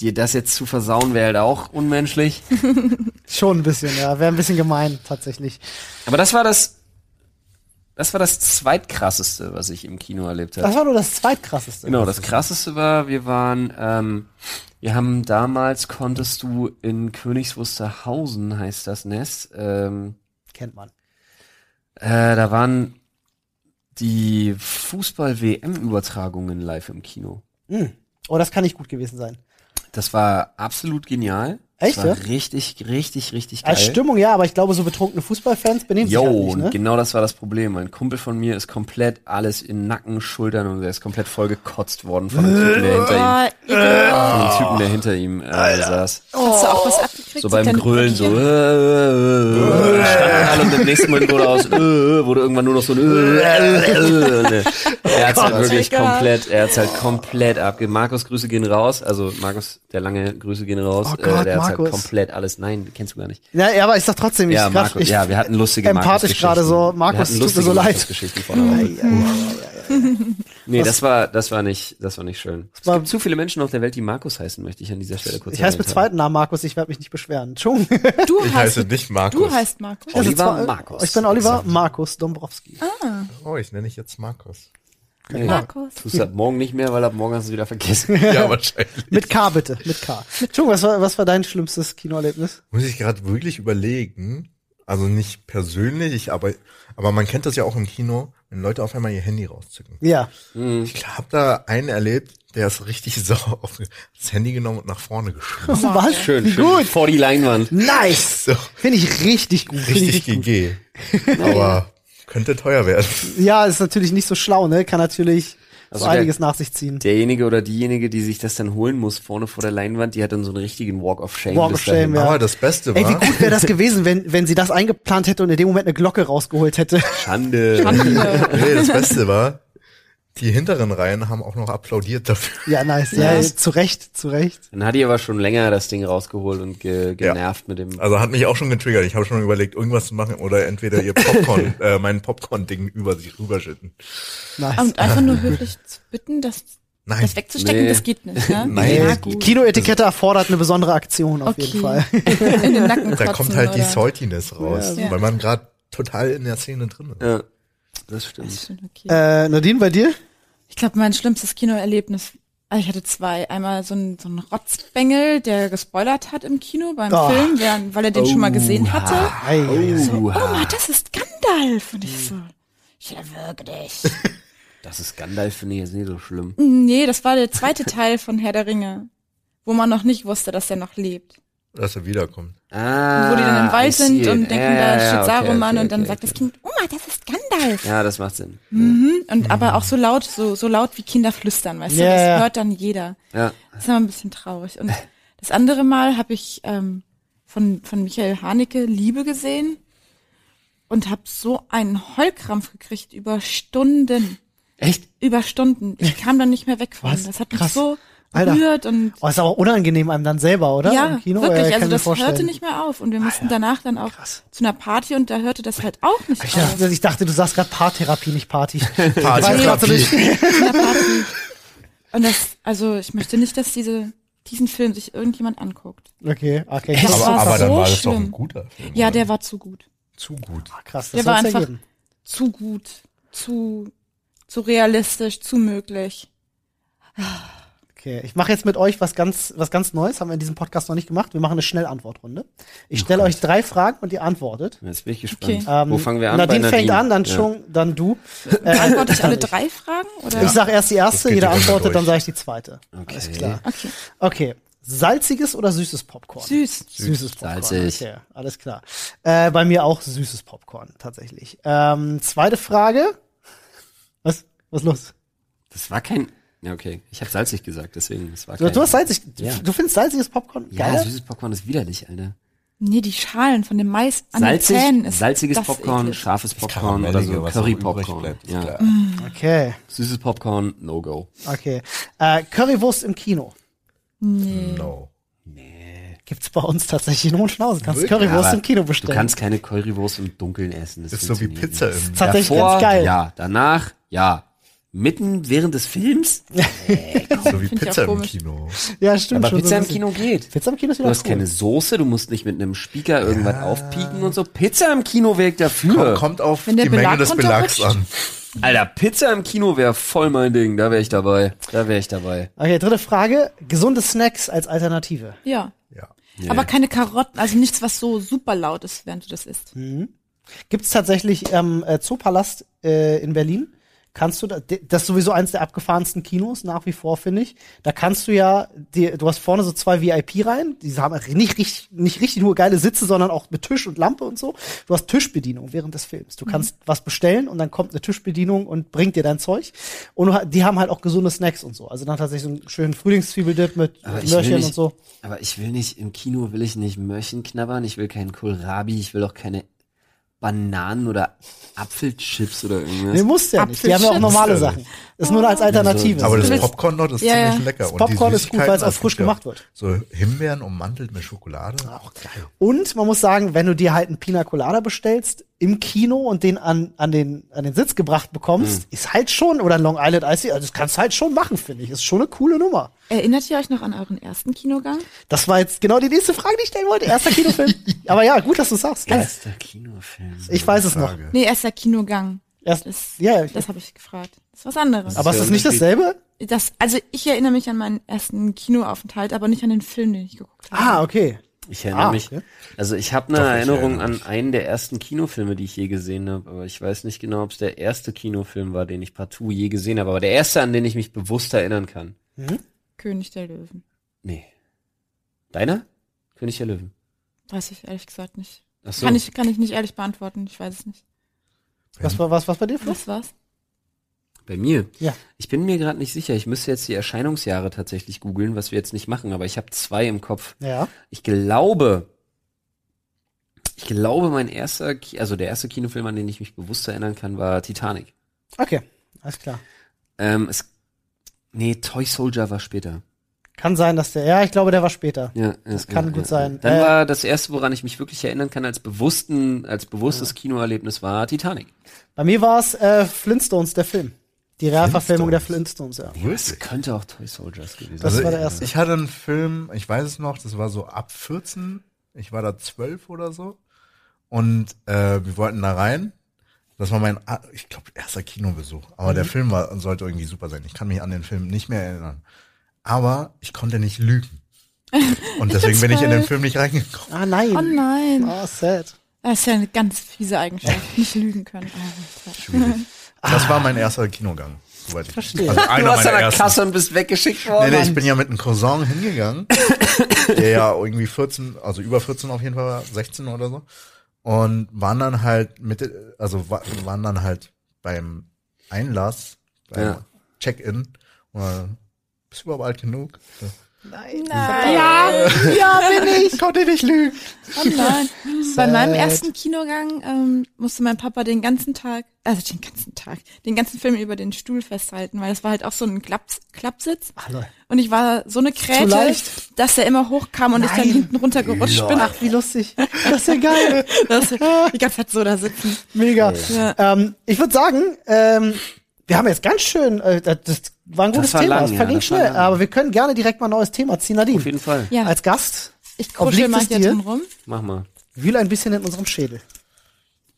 dir das jetzt zu versauen, wäre halt auch unmenschlich. Schon ein bisschen, ja. Wäre ein bisschen gemein, tatsächlich. Aber das war das, das war das zweitkrasseste, was ich im Kino erlebt habe. Das war nur das zweitkrasseste. Genau, das krasseste war, wir waren, ähm, wir haben damals konntest du in Königs Wusterhausen, heißt das Nest, ähm, Kennt man. äh, da waren die Fußball-WM-Übertragungen live im Kino. Oh, das kann nicht gut gewesen sein. Das war absolut genial. Echt, Das war ja? richtig, richtig, richtig geil. Als Stimmung ja, aber ich glaube, so betrunkene Fußballfans benehmen sich halt Jo, nicht, und ne? genau das war das Problem. Ein Kumpel von mir ist komplett alles in Nacken, Schultern und er ist komplett voll gekotzt worden von einem Typen, der hinter ihm, von einem Typen, der hinter ihm äh, saß. Hast du auch was abgekriegt? So beim Grölen so. Äh, Brötchen? äh, äh, standen alle und im nächsten Moment wurde aus, äh, äh, wurde irgendwann nur noch so ein äh, äh, äh. Er hat's halt wirklich komplett, er hat's halt komplett abge. Markus, Grüße gehen raus. Also Markus, der lange Grüße gehen raus. Oh Gott, äh, der hat's Markus. halt komplett alles. Nein, kennst du gar nicht. Ja, ja, aber ich sag trotzdem, ich, Ja, grad- Markus, ich ja, wir hatten lustige empathisch gerade so, Markus, tut mir so leid. Vor. Nee, das war, das war nicht, das war nicht schön. Es gibt zu viele Menschen auf der Welt, die Markus heißen, möchte ich an dieser Stelle kurz Ich heiße mit zweiten Namen Markus, ich werde mich nicht beschweren. Entschuldigung. Du Ich heißt, heiße nicht Markus. du heißt Markus. Oliver zwar- Markus. Ich bin Oliver Markus Dombrowski. Oh, ich nenne dich jetzt Markus. Haben. Nee, Markus. Tust du ab morgen nicht mehr, weil ab morgen hast du es wieder vergessen. Ja, wahrscheinlich. Mit K bitte, mit K. Entschuldigung, was war, was war dein schlimmstes Kinoerlebnis? Muss ich gerade wirklich überlegen. Also nicht persönlich, ich, aber, aber man kennt das ja auch im Kino, wenn Leute auf einmal ihr Handy rauszücken. Ja. Ich habe da einen erlebt, der ist richtig sauer auf das Handy genommen und nach vorne geschmissen. Was? Schön, Wie schön. gut. Vor die Leinwand. Nice. So, Finde ich richtig gut. Richtig richtig gut. GG. Aber könnte teuer werden. Ja, ist natürlich nicht so schlau, ne? Kann natürlich Also so der- einiges nach sich ziehen. Derjenige oder diejenige, die sich das dann holen muss, vorne vor der Leinwand, die hat dann so einen richtigen Walk of Shame. Walk of Shame, ja. Aber das Beste Ey, wie war, gut wäre das gewesen, wenn, wenn sie das eingeplant hätte und in dem Moment eine Glocke rausgeholt hätte. Schande. nee, das Beste war, die hinteren Reihen haben auch noch applaudiert dafür. Ja, nice. Ja, zu Recht, zu Recht. Dann hat die aber schon länger das Ding rausgeholt und ge genervt mit dem. Also hat mich auch schon getriggert. Ich habe schon überlegt, irgendwas zu machen oder entweder ihr Popcorn, äh, mein Popcorn-Ding über sich rüberschütten. Nice. Und einfach nur höflich zu bitten, das, Nein. das wegzustecken, Nee. das geht nicht, ne? Nein. Ja. Kinoetikette erfordert eine besondere Aktion auf Okay. jeden Fall. In den Nacken Da kommt halt die oder? Saltiness raus, Ja. weil man gerade total in der Szene drin ist. Ja, das stimmt. Das stimmt, okay. Äh, Nadine, bei dir? Ich glaube, mein schlimmstes Kinoerlebnis, also ich hatte zwei. Einmal so ein, so ein Rotzbengel, der gespoilert hat im Kino beim Oh. Film, während, weil er den schon mal gesehen hatte. Ei, ei. Oh, Oma, das ist Gandalf. Und ich so, ja, wirklich. Das ist Gandalf, finde ich jetzt nicht so schlimm. nee, das war der zweite Teil von Herr der Ringe, wo man noch nicht wusste, dass er noch lebt. Dass er wiederkommt. Ah, wo die dann im Wald sind it. und denken, Ja, da steht okay, Saruman okay, und dann okay, sagt das okay. Kind, Oma, das ist Gandalf. Ja, das macht Sinn. Mhm. Und aber auch so laut, so, so laut wie Kinder flüstern, weißt Ja, du, das hört dann jeder. Ja. Das ist immer ein bisschen traurig. Und das andere Mal habe ich ähm, von, von Michael Haneke Liebe gesehen und habe so einen Heulkrampf gekriegt über Stunden. Echt? Über Stunden. Ich kam dann nicht mehr weg von. Was? Das hat mich Krass. so Alter. berührt und Oh, ist aber unangenehm einem dann selber, oder? ja, Im Kino? wirklich. Ja, kann also das vorstellen. hörte nicht mehr auf und wir mussten danach dann auch Krass. zu einer Party und da hörte das halt auch nicht Ich auf. dachte, ich dachte, du sagst gerade Paartherapie, nicht Party. Einer Party. Und das, also ich möchte nicht, dass diese diesen Film sich irgendjemand anguckt. Okay, okay. Das Aber, war aber dann so war das doch ein guter Film. Ja, der war zu gut. zu gut. Krass, das Der war einfach ergeben. zu gut, zu zu realistisch, zu möglich. Okay, ich mache jetzt mit euch was ganz, was ganz Neues, haben wir in diesem Podcast noch nicht gemacht. Wir machen eine Schnellantwortrunde. Ich stelle euch drei Fragen und ihr antwortet. Jetzt bin ich gespannt. Okay. Ähm, Wo fangen wir an? Nadine, Bei fängt an, dann Ja. schon, dann du. Beantworte ich alle drei Fragen oder? Ich sage erst die erste, jeder antwortet, durch. dann sage ich die zweite. Okay. Alles klar. Okay. Okay. Salziges oder süßes Popcorn? Süß. Süßes Popcorn. Salzig. Okay, alles klar. Äh, bei mir auch süßes Popcorn, tatsächlich. Ähm, zweite Frage. Was? Was ist los? Das war kein. Ja, okay. Ich habe salzig gesagt, deswegen. Das war Du, du hast salzig. Ja. Du findest salziges Popcorn Ja, geil? süßes Popcorn ist widerlich, Alter. Nee, die Schalen von dem Mais an Salzig, den Zähnen ist salziges Popcorn, eklig. scharfes Popcorn oder so was noch Curry übrig Popcorn. bleibt, ist Ja. klar. Okay, Süßes Popcorn, no go. okay. Äh, Currywurst im Kino. No. Gibt's bei uns tatsächlich in Hohenschnauzen. Kannst Wirklich? Currywurst im Kino Du bestellen. kannst keine Currywurst im Dunkeln essen. Das Ist so wie Pizza im. Tatsächlich Davor, ganz geil. Ja, danach, ja. Mitten während des Films? So wie Pizza im. Kino. Ja, stimmt Aber schon. Pizza so im. Kino geht. Pizza im Kino ist Du wieder hast cool. keine Soße, du musst nicht mit einem Speaker irgendwas aufpieken und so. Pizza im Kino wäre ich dafür. Kommt, kommt auf die Menge Belag des Belags an. Alter, Pizza im Kino wäre voll mein Ding. Da wäre ich dabei. Da wäre ich dabei. Okay, dritte Frage. Gesunde Snacks als Alternative. Ja. Ja. Aber keine Karotten, also nichts, was so super laut ist, während du das isst. Gibt's tatsächlich am äh, Zoopalast äh, in Berlin. Kannst du da, das ist sowieso eins der abgefahrensten Kinos nach wie vor, finde ich. Da kannst du ja, die, du hast vorne so zwei VIP-Reihen, die haben nicht richtig, nicht richtig nur geile Sitze, sondern auch mit Tisch und Lampe und so. Du hast Tischbedienung während des Films. Du kannst was bestellen und dann kommt eine Tischbedienung und bringt dir dein Zeug. Und die haben halt auch gesunde Snacks und so. Also dann tatsächlich so einen schönen Frühlingszwiebeldip mit Aber Möhrchen nicht, und so. Aber ich will nicht, im Kino will ich nicht Möhrchen knabbern, ich will keinen Kohlrabi, ich will auch keine Bananen oder Apfelchips oder irgendwas. Nee, musst ja nicht. Die haben ja auch normale Sachen. Ist nur als Alternative. Aber das Popcorn dort ist Ja, ja. ziemlich lecker. Das Und die Popcorn ist gut, weil es auch frisch ja gemacht wird. So Himbeeren ummantelt mit Schokolade. Auch geil. Und man muss sagen, wenn du dir halt einen Pina Colada bestellst im Kino und den an, an, den, an den Sitz gebracht bekommst, ist halt schon, oder Long Island Ice, also das kannst du halt schon machen, finde ich. Ist schon eine coole Nummer. Erinnert ihr euch noch an euren ersten Kinogang? Das war jetzt genau die nächste Frage, die ich stellen wollte. Erster Kinofilm. Aber ja, gut, dass du sagst. Erster Kinofilm. Ich weiß es noch. Frage. Nee, erster Kinogang. Erst, Das, ja, das habe ich gefragt. Das ist was anderes. aber ist das nicht dasselbe? das, also ich erinnere mich an meinen ersten Kinoaufenthalt, aber nicht an den Film, den ich geguckt habe. Ah, okay. Ich erinnere Ah, mich. okay. Also ich habe eine Doch, Erinnerung an einen der ersten Kinofilme, die ich je gesehen habe, aber ich weiß nicht genau, ob es der erste Kinofilm war, den ich partout je gesehen habe, aber der erste, an den ich mich bewusst erinnern kann. König der Löwen. Nee. Deiner? König der Löwen. Weiß ich ehrlich gesagt nicht. Ach so. Kann ich, kann ich nicht ehrlich beantworten. Ich weiß es nicht. Was war was, was bei dir, Flo? Was war's? Bei mir? Ja. Ich bin mir gerade nicht sicher. Ich müsste jetzt die Erscheinungsjahre tatsächlich googeln, was wir jetzt nicht machen, aber ich habe zwei im Kopf. Ja. Ich glaube, ich glaube, mein erster, also der erste Kinofilm, an den ich mich bewusst erinnern kann, war Titanic. Okay. Alles klar. Ähm, es, nee, Toy Soldier war später. Kann sein, dass der, ja, ich glaube, der war später. Ja, Das ja, kann ja, gut ja. sein. Dann Äh, war das erste, woran ich mich wirklich erinnern kann, als bewussten, als bewusstes Kinoerlebnis war Titanic. Bei mir war es äh, Flintstones, der Film. Die Realverfilmung der Flintstones, ja. Das könnte auch Toy Soldiers gewesen Das sein. war der erste. Ich hatte einen Film, ich weiß es noch, das war so ab 14. Ich war da 12 oder so. Und äh, wir wollten da rein. Das war mein, ich glaube, erster Kinobesuch. Aber der Film war, sollte irgendwie super sein. Ich kann mich an den Film nicht mehr erinnern. Aber ich konnte nicht lügen. Und deswegen bin ich in den Film nicht reingekommen. Ah, nein. Oh nein. Oh, sad. Das ist ja eine ganz fiese Eigenschaft. Nicht lügen können. Oh, Schwierig. Das war mein erster Kinogang. Soweit ich Verstehe. Also Du einer warst an der ersten. Kasse und bist weggeschickt Nee, worden. nee, ich bin ja mit einem Cousin hingegangen, der ja irgendwie 14, also über 14 auf jeden Fall war, 16 oder so. Und waren dann halt mit, also wa- waren dann halt beim Einlass, beim Ja. Check-in. Bist du überhaupt alt genug? Nein. Ja, ja, bin ich. Ich konnte nicht lügen. Oh nein. Bei meinem ersten Kinogang ähm, musste mein Papa den ganzen Tag, also den ganzen Tag, den ganzen Film über den Stuhl festhalten, weil das war halt auch so ein Klaps, Klappsitz. Ach, Leute. Und ich war so eine Kräte, dass er immer hochkam und ich dann Nein. hinten runtergerutscht bin. Ach, wie lustig. Das ist ja geil. Das, die ganze Zeit so da sitzen. Mega. Ja. Ähm, ich würde sagen, ähm, wir haben jetzt ganz schön, äh, das war ein gutes war Thema, lang, es ja, verging das war schnell, lang. aber wir können gerne direkt mal ein neues Thema ziehen. Nadine, Auf jeden Fall. Ja, als Gast, ich kruschel mal es hier dir? drin rum. Mach mal. wühl ein bisschen in unserem Schädel.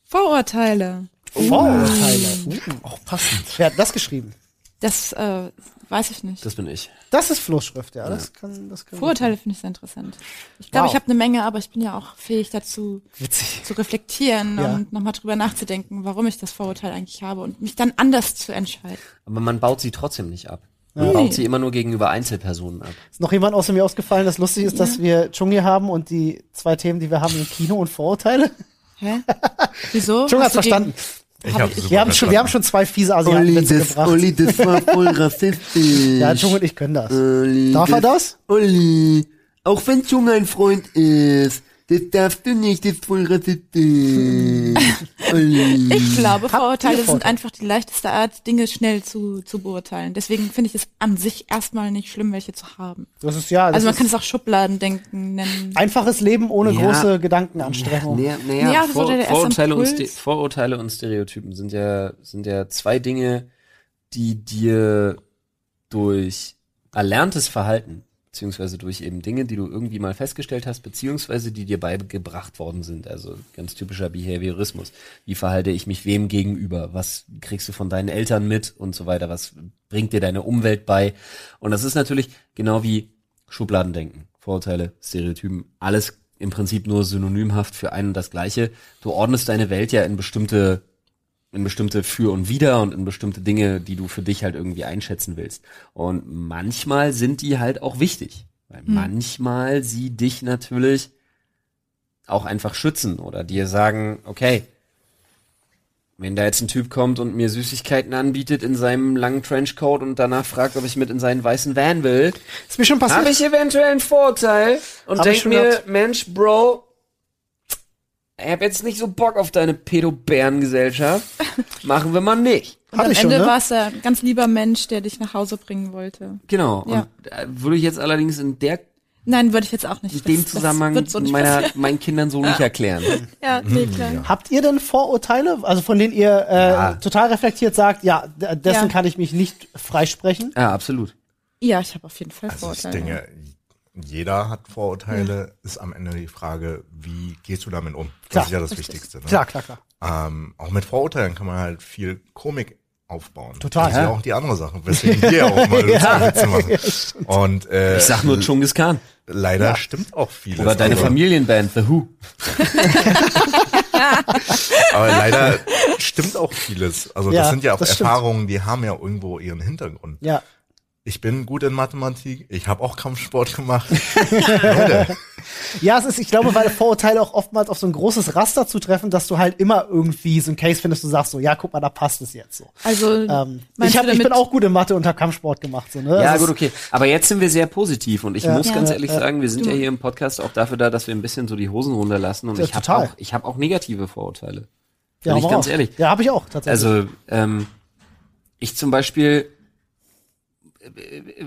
Vorurteile. Vorurteile. Uh, Auch passend. wer hat das geschrieben? Das äh, weiß ich nicht. Das bin ich. Das ist Flussschrift, ja. Das kann, das kann Vorurteile finde ich sehr interessant. Ich glaube, Wow. ich habe eine Menge, aber ich bin ja auch fähig dazu, Witzig. zu reflektieren Ja. und nochmal drüber nachzudenken, warum ich das Vorurteil eigentlich habe und mich dann anders zu entscheiden. Aber man baut sie trotzdem nicht ab. Man Nee. baut sie immer nur gegenüber Einzelpersonen ab. Ist noch jemand außer mir ausgefallen, das lustig ist, dass wir Chung hier haben und die zwei Themen, die wir haben, sind Kino und Vorurteile. Hä? Wieso? Chung hat's verstanden. Ich Hab ich- Wir haben schon, wir haben schon zwei fiese Asiaten-Witze gebracht. das war voll rassistisch. Ja, Chung und ich können das. Olli, Darf er das? Olli, auch wenn Chung ein Freund ist, das darfst du nicht, das ist voll rassistisch. Ich glaube, Vorurteile sind einfach die leichteste Art, Dinge schnell zu, zu beurteilen. Deswegen finde ich es an sich erstmal nicht schlimm, welche zu haben. Das ist ja, das Also man ist kann es auch Schubladendenken nennen. einfaches Leben ohne Ja. große Gedankenanstrengung. Ja, das Vor war der erste Vorurteile, und Vorurteile und Stereotypen sind ja, sind ja zwei Dinge, die dir durch erlerntes Verhalten, beziehungsweise durch eben Dinge, die du irgendwie mal festgestellt hast, beziehungsweise die dir beigebracht worden sind. Also ganz typischer Behaviorismus. Wie verhalte ich mich wem gegenüber? Was kriegst du von deinen Eltern mit und so weiter? Was bringt dir deine Umwelt bei? Und das ist natürlich genau wie Schubladendenken, Vorurteile, Stereotypen, alles im Prinzip nur synonymhaft für ein und das Gleiche. Du ordnest deine Welt ja in bestimmte in bestimmte Für und Wider und in bestimmte Dinge, die du für dich halt irgendwie einschätzen willst. Und manchmal sind die halt auch wichtig. Weil manchmal sie dich natürlich auch einfach schützen oder dir sagen, okay, wenn da jetzt ein Typ kommt und mir Süßigkeiten anbietet in seinem langen Trenchcoat und danach fragt, ob ich mit in seinen weißen Van will, Ist mir schon passiert. habe ich eventuell ein Vorurteil und Hab ich denk schon mir. Mensch, Bro, ich hab jetzt nicht so Bock auf deine Pedo-Bären-Gesellschaft. Machen wir mal nicht. Und Hab am ich Ende ne? war es ja ein ganz lieber Mensch, der dich nach Hause bringen wollte. Genau. Ja. Und äh, würde ich jetzt allerdings in der Nein, würde ich jetzt auch nicht. in dem Das- Zusammenhang das so nicht meiner, meinen Kindern so nicht erklären. Ja, nee, klar. Habt ihr denn Vorurteile, also von denen ihr äh, Ja. total reflektiert sagt, ja, dessen Ja. kann ich mich nicht freisprechen? Ja, absolut. Ja, ich habe auf jeden Fall Also ich Vorurteile. denke, jeder hat Vorurteile, ist am Ende die Frage, wie gehst du damit um? Das Klar, ist ja das richtig. Wichtigste. Ne? Klar, klar, klar. Ähm, auch mit Vorurteilen kann man halt viel Komik aufbauen. Total. Das ist ja Ja. auch die andere Sache, weswegen wir auch mal lustige Witze machen. Und äh, Ich sag nur Chungus Khan. leider stimmt auch vieles. Oder deine Familienband, The Who. Aber leider stimmt auch vieles. Also Ja, das sind ja auch das stimmt. Erfahrungen, die haben ja irgendwo ihren Hintergrund. Ja. Ich bin gut in Mathematik, ich habe auch Kampfsport gemacht. Ja, es ist, ich glaube, weil Vorurteile auch oftmals auf so ein großes Raster zutreffen, dass du halt immer irgendwie so ein Case findest, du sagst so, ja, guck mal, da passt es jetzt so. Also, Ähm, ich, hab, ich bin auch gut in Mathe und hab Kampfsport gemacht, so, ne? Ja, Also gut, okay. Aber jetzt sind wir sehr positiv und ich Ja. muss Ja. ganz Ja, ehrlich ja. sagen, wir sind ja hier im Podcast auch dafür da, dass wir ein bisschen so die Hosen runterlassen und Ja, ich habe auch, ich habe auch negative Vorurteile. Ja, Bin ich ganz raus. ehrlich. Ja, habe ich auch tatsächlich. Also, ähm, ich zum Beispiel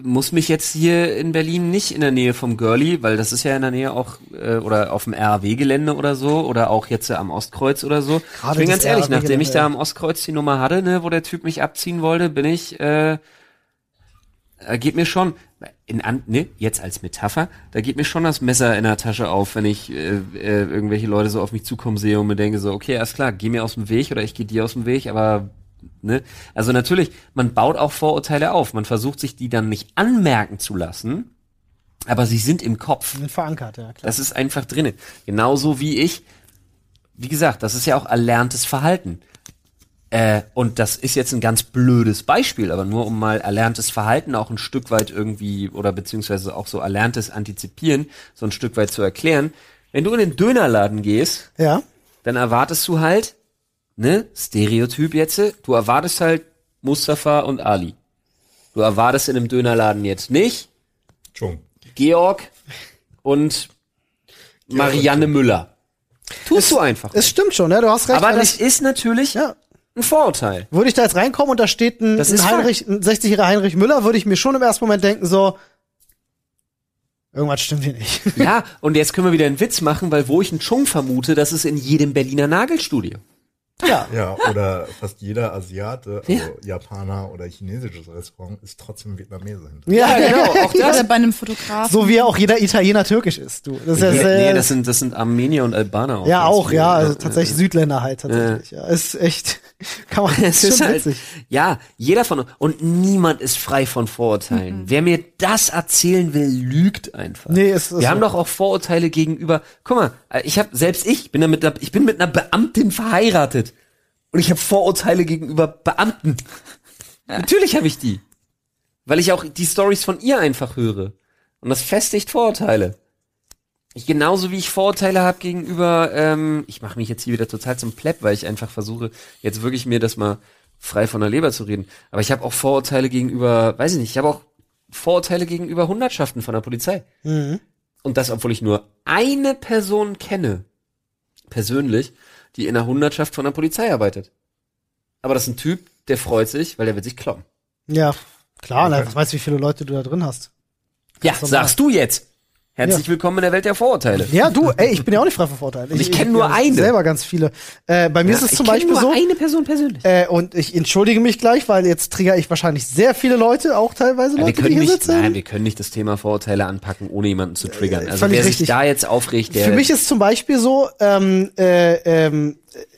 muss mich jetzt hier in Berlin nicht in der Nähe vom Girlie, weil das ist ja in der Nähe auch, äh, oder auf dem RAW-Gelände oder so, oder auch jetzt äh, am Ostkreuz oder so. Gerade ich bin ganz ehrlich, nachdem ich da am Ostkreuz die Nummer hatte, ne, wo der Typ mich abziehen wollte, bin ich, äh, äh, geht mir schon, in an, ne, jetzt als Metapher, da geht mir schon das Messer in der Tasche auf, wenn ich äh, äh, irgendwelche Leute so auf mich zukommen sehe und mir denke so, okay, alles klar, geh mir aus dem Weg oder ich gehe dir aus dem Weg, aber ne, also natürlich, man baut auch Vorurteile auf, man versucht sich die dann nicht anmerken zu lassen, aber sie sind im Kopf. Sind verankert, ja klar. Das ist einfach drinnen. Genauso wie ich. Wie gesagt, das ist ja auch erlerntes Verhalten. Äh, und das ist jetzt ein ganz blödes Beispiel, aber nur um mal erlerntes Verhalten auch ein Stück weit irgendwie oder beziehungsweise auch so erlerntes Antizipieren so ein Stück weit zu erklären. Wenn du in den Dönerladen gehst, Ja. dann erwartest du halt, ne, Stereotyp jetzt, du erwartest halt Mustafa und Ali. Du erwartest in einem Dönerladen jetzt nicht Chung. Georg und Marianne Müller. Tust du einfach. Es stimmt schon, ne? Du hast recht. Aber das ist natürlich ja. ein Vorurteil. Würde ich da jetzt reinkommen und da steht ein, Das ein Heinrich, ein 60-jähriger Heinrich Müller, würde ich mir schon im ersten Moment denken, so, irgendwas stimmt hier nicht. Ja, und jetzt können wir wieder einen Witz machen, weil wo ich einen Chung vermute, das ist in jedem Berliner Nagelstudio. Ja. Ja, oder fast jeder Asiate, also Ja. Japaner oder chinesisches Restaurant ist trotzdem Vietnamese hinter. Ja, genau, auch das. Oder bei einem Fotografen. So wie auch jeder Italiener türkisch ist, du. Das ist ja, Nee, sehr, nee, das sind, das sind Armenier und Albaner auch. ja auch, ja, also tatsächlich Südländer halt tatsächlich. Ja, ist echt, kann man, Es ist ist schon halt, witzig. ja, jeder von uns, und niemand ist frei von Vorurteilen. Wer mir das erzählen will, lügt einfach. Nee, es ist Wir haben so. doch auch Vorurteile gegenüber, guck mal, ich habe selbst ich bin damit, ich bin mit einer Beamtin verheiratet und ich habe Vorurteile gegenüber Beamten. Natürlich habe ich die, weil ich auch die Stories von ihr einfach höre und das festigt Vorurteile. Ich, genauso wie ich Vorurteile habe gegenüber, ähm, ich mache mich jetzt hier wieder total zum Plepp, weil ich einfach versuche, jetzt wirklich mir das mal frei von der Leber zu reden. Aber ich habe auch Vorurteile gegenüber, weiß ich nicht, ich habe auch Vorurteile gegenüber Hundertschaften von der Polizei. Mhm. Und das, obwohl ich nur eine Person kenne, persönlich, die in einer Hundertschaft von der Polizei arbeitet. Aber das ist ein Typ, der freut sich, weil der wird sich kloppen. Ja, klar, na, was weißt du, wie viele Leute du da drin hast? Ja, normal. sagst du jetzt. Herzlich Ja. willkommen in der Welt der Vorurteile. Ja, du, ey, ich bin ja auch nicht frei von Vorteilen. Und ich kenn nur hab eine. Selber ganz viele. Äh, bei mir Ja, ist es ich zum Beispiel nur so. eine Person persönlich. Äh, und ich entschuldige mich gleich, weil jetzt triggere ich wahrscheinlich sehr viele Leute, auch teilweise Ja, wir Leute, die können hier nicht, sitzen. nein, wir können nicht das Thema Vorurteile anpacken, ohne jemanden zu triggern. Also völlig wer richtig. sich da jetzt aufregt, der Für mich ist zum Beispiel so, ähm, äh, ähm,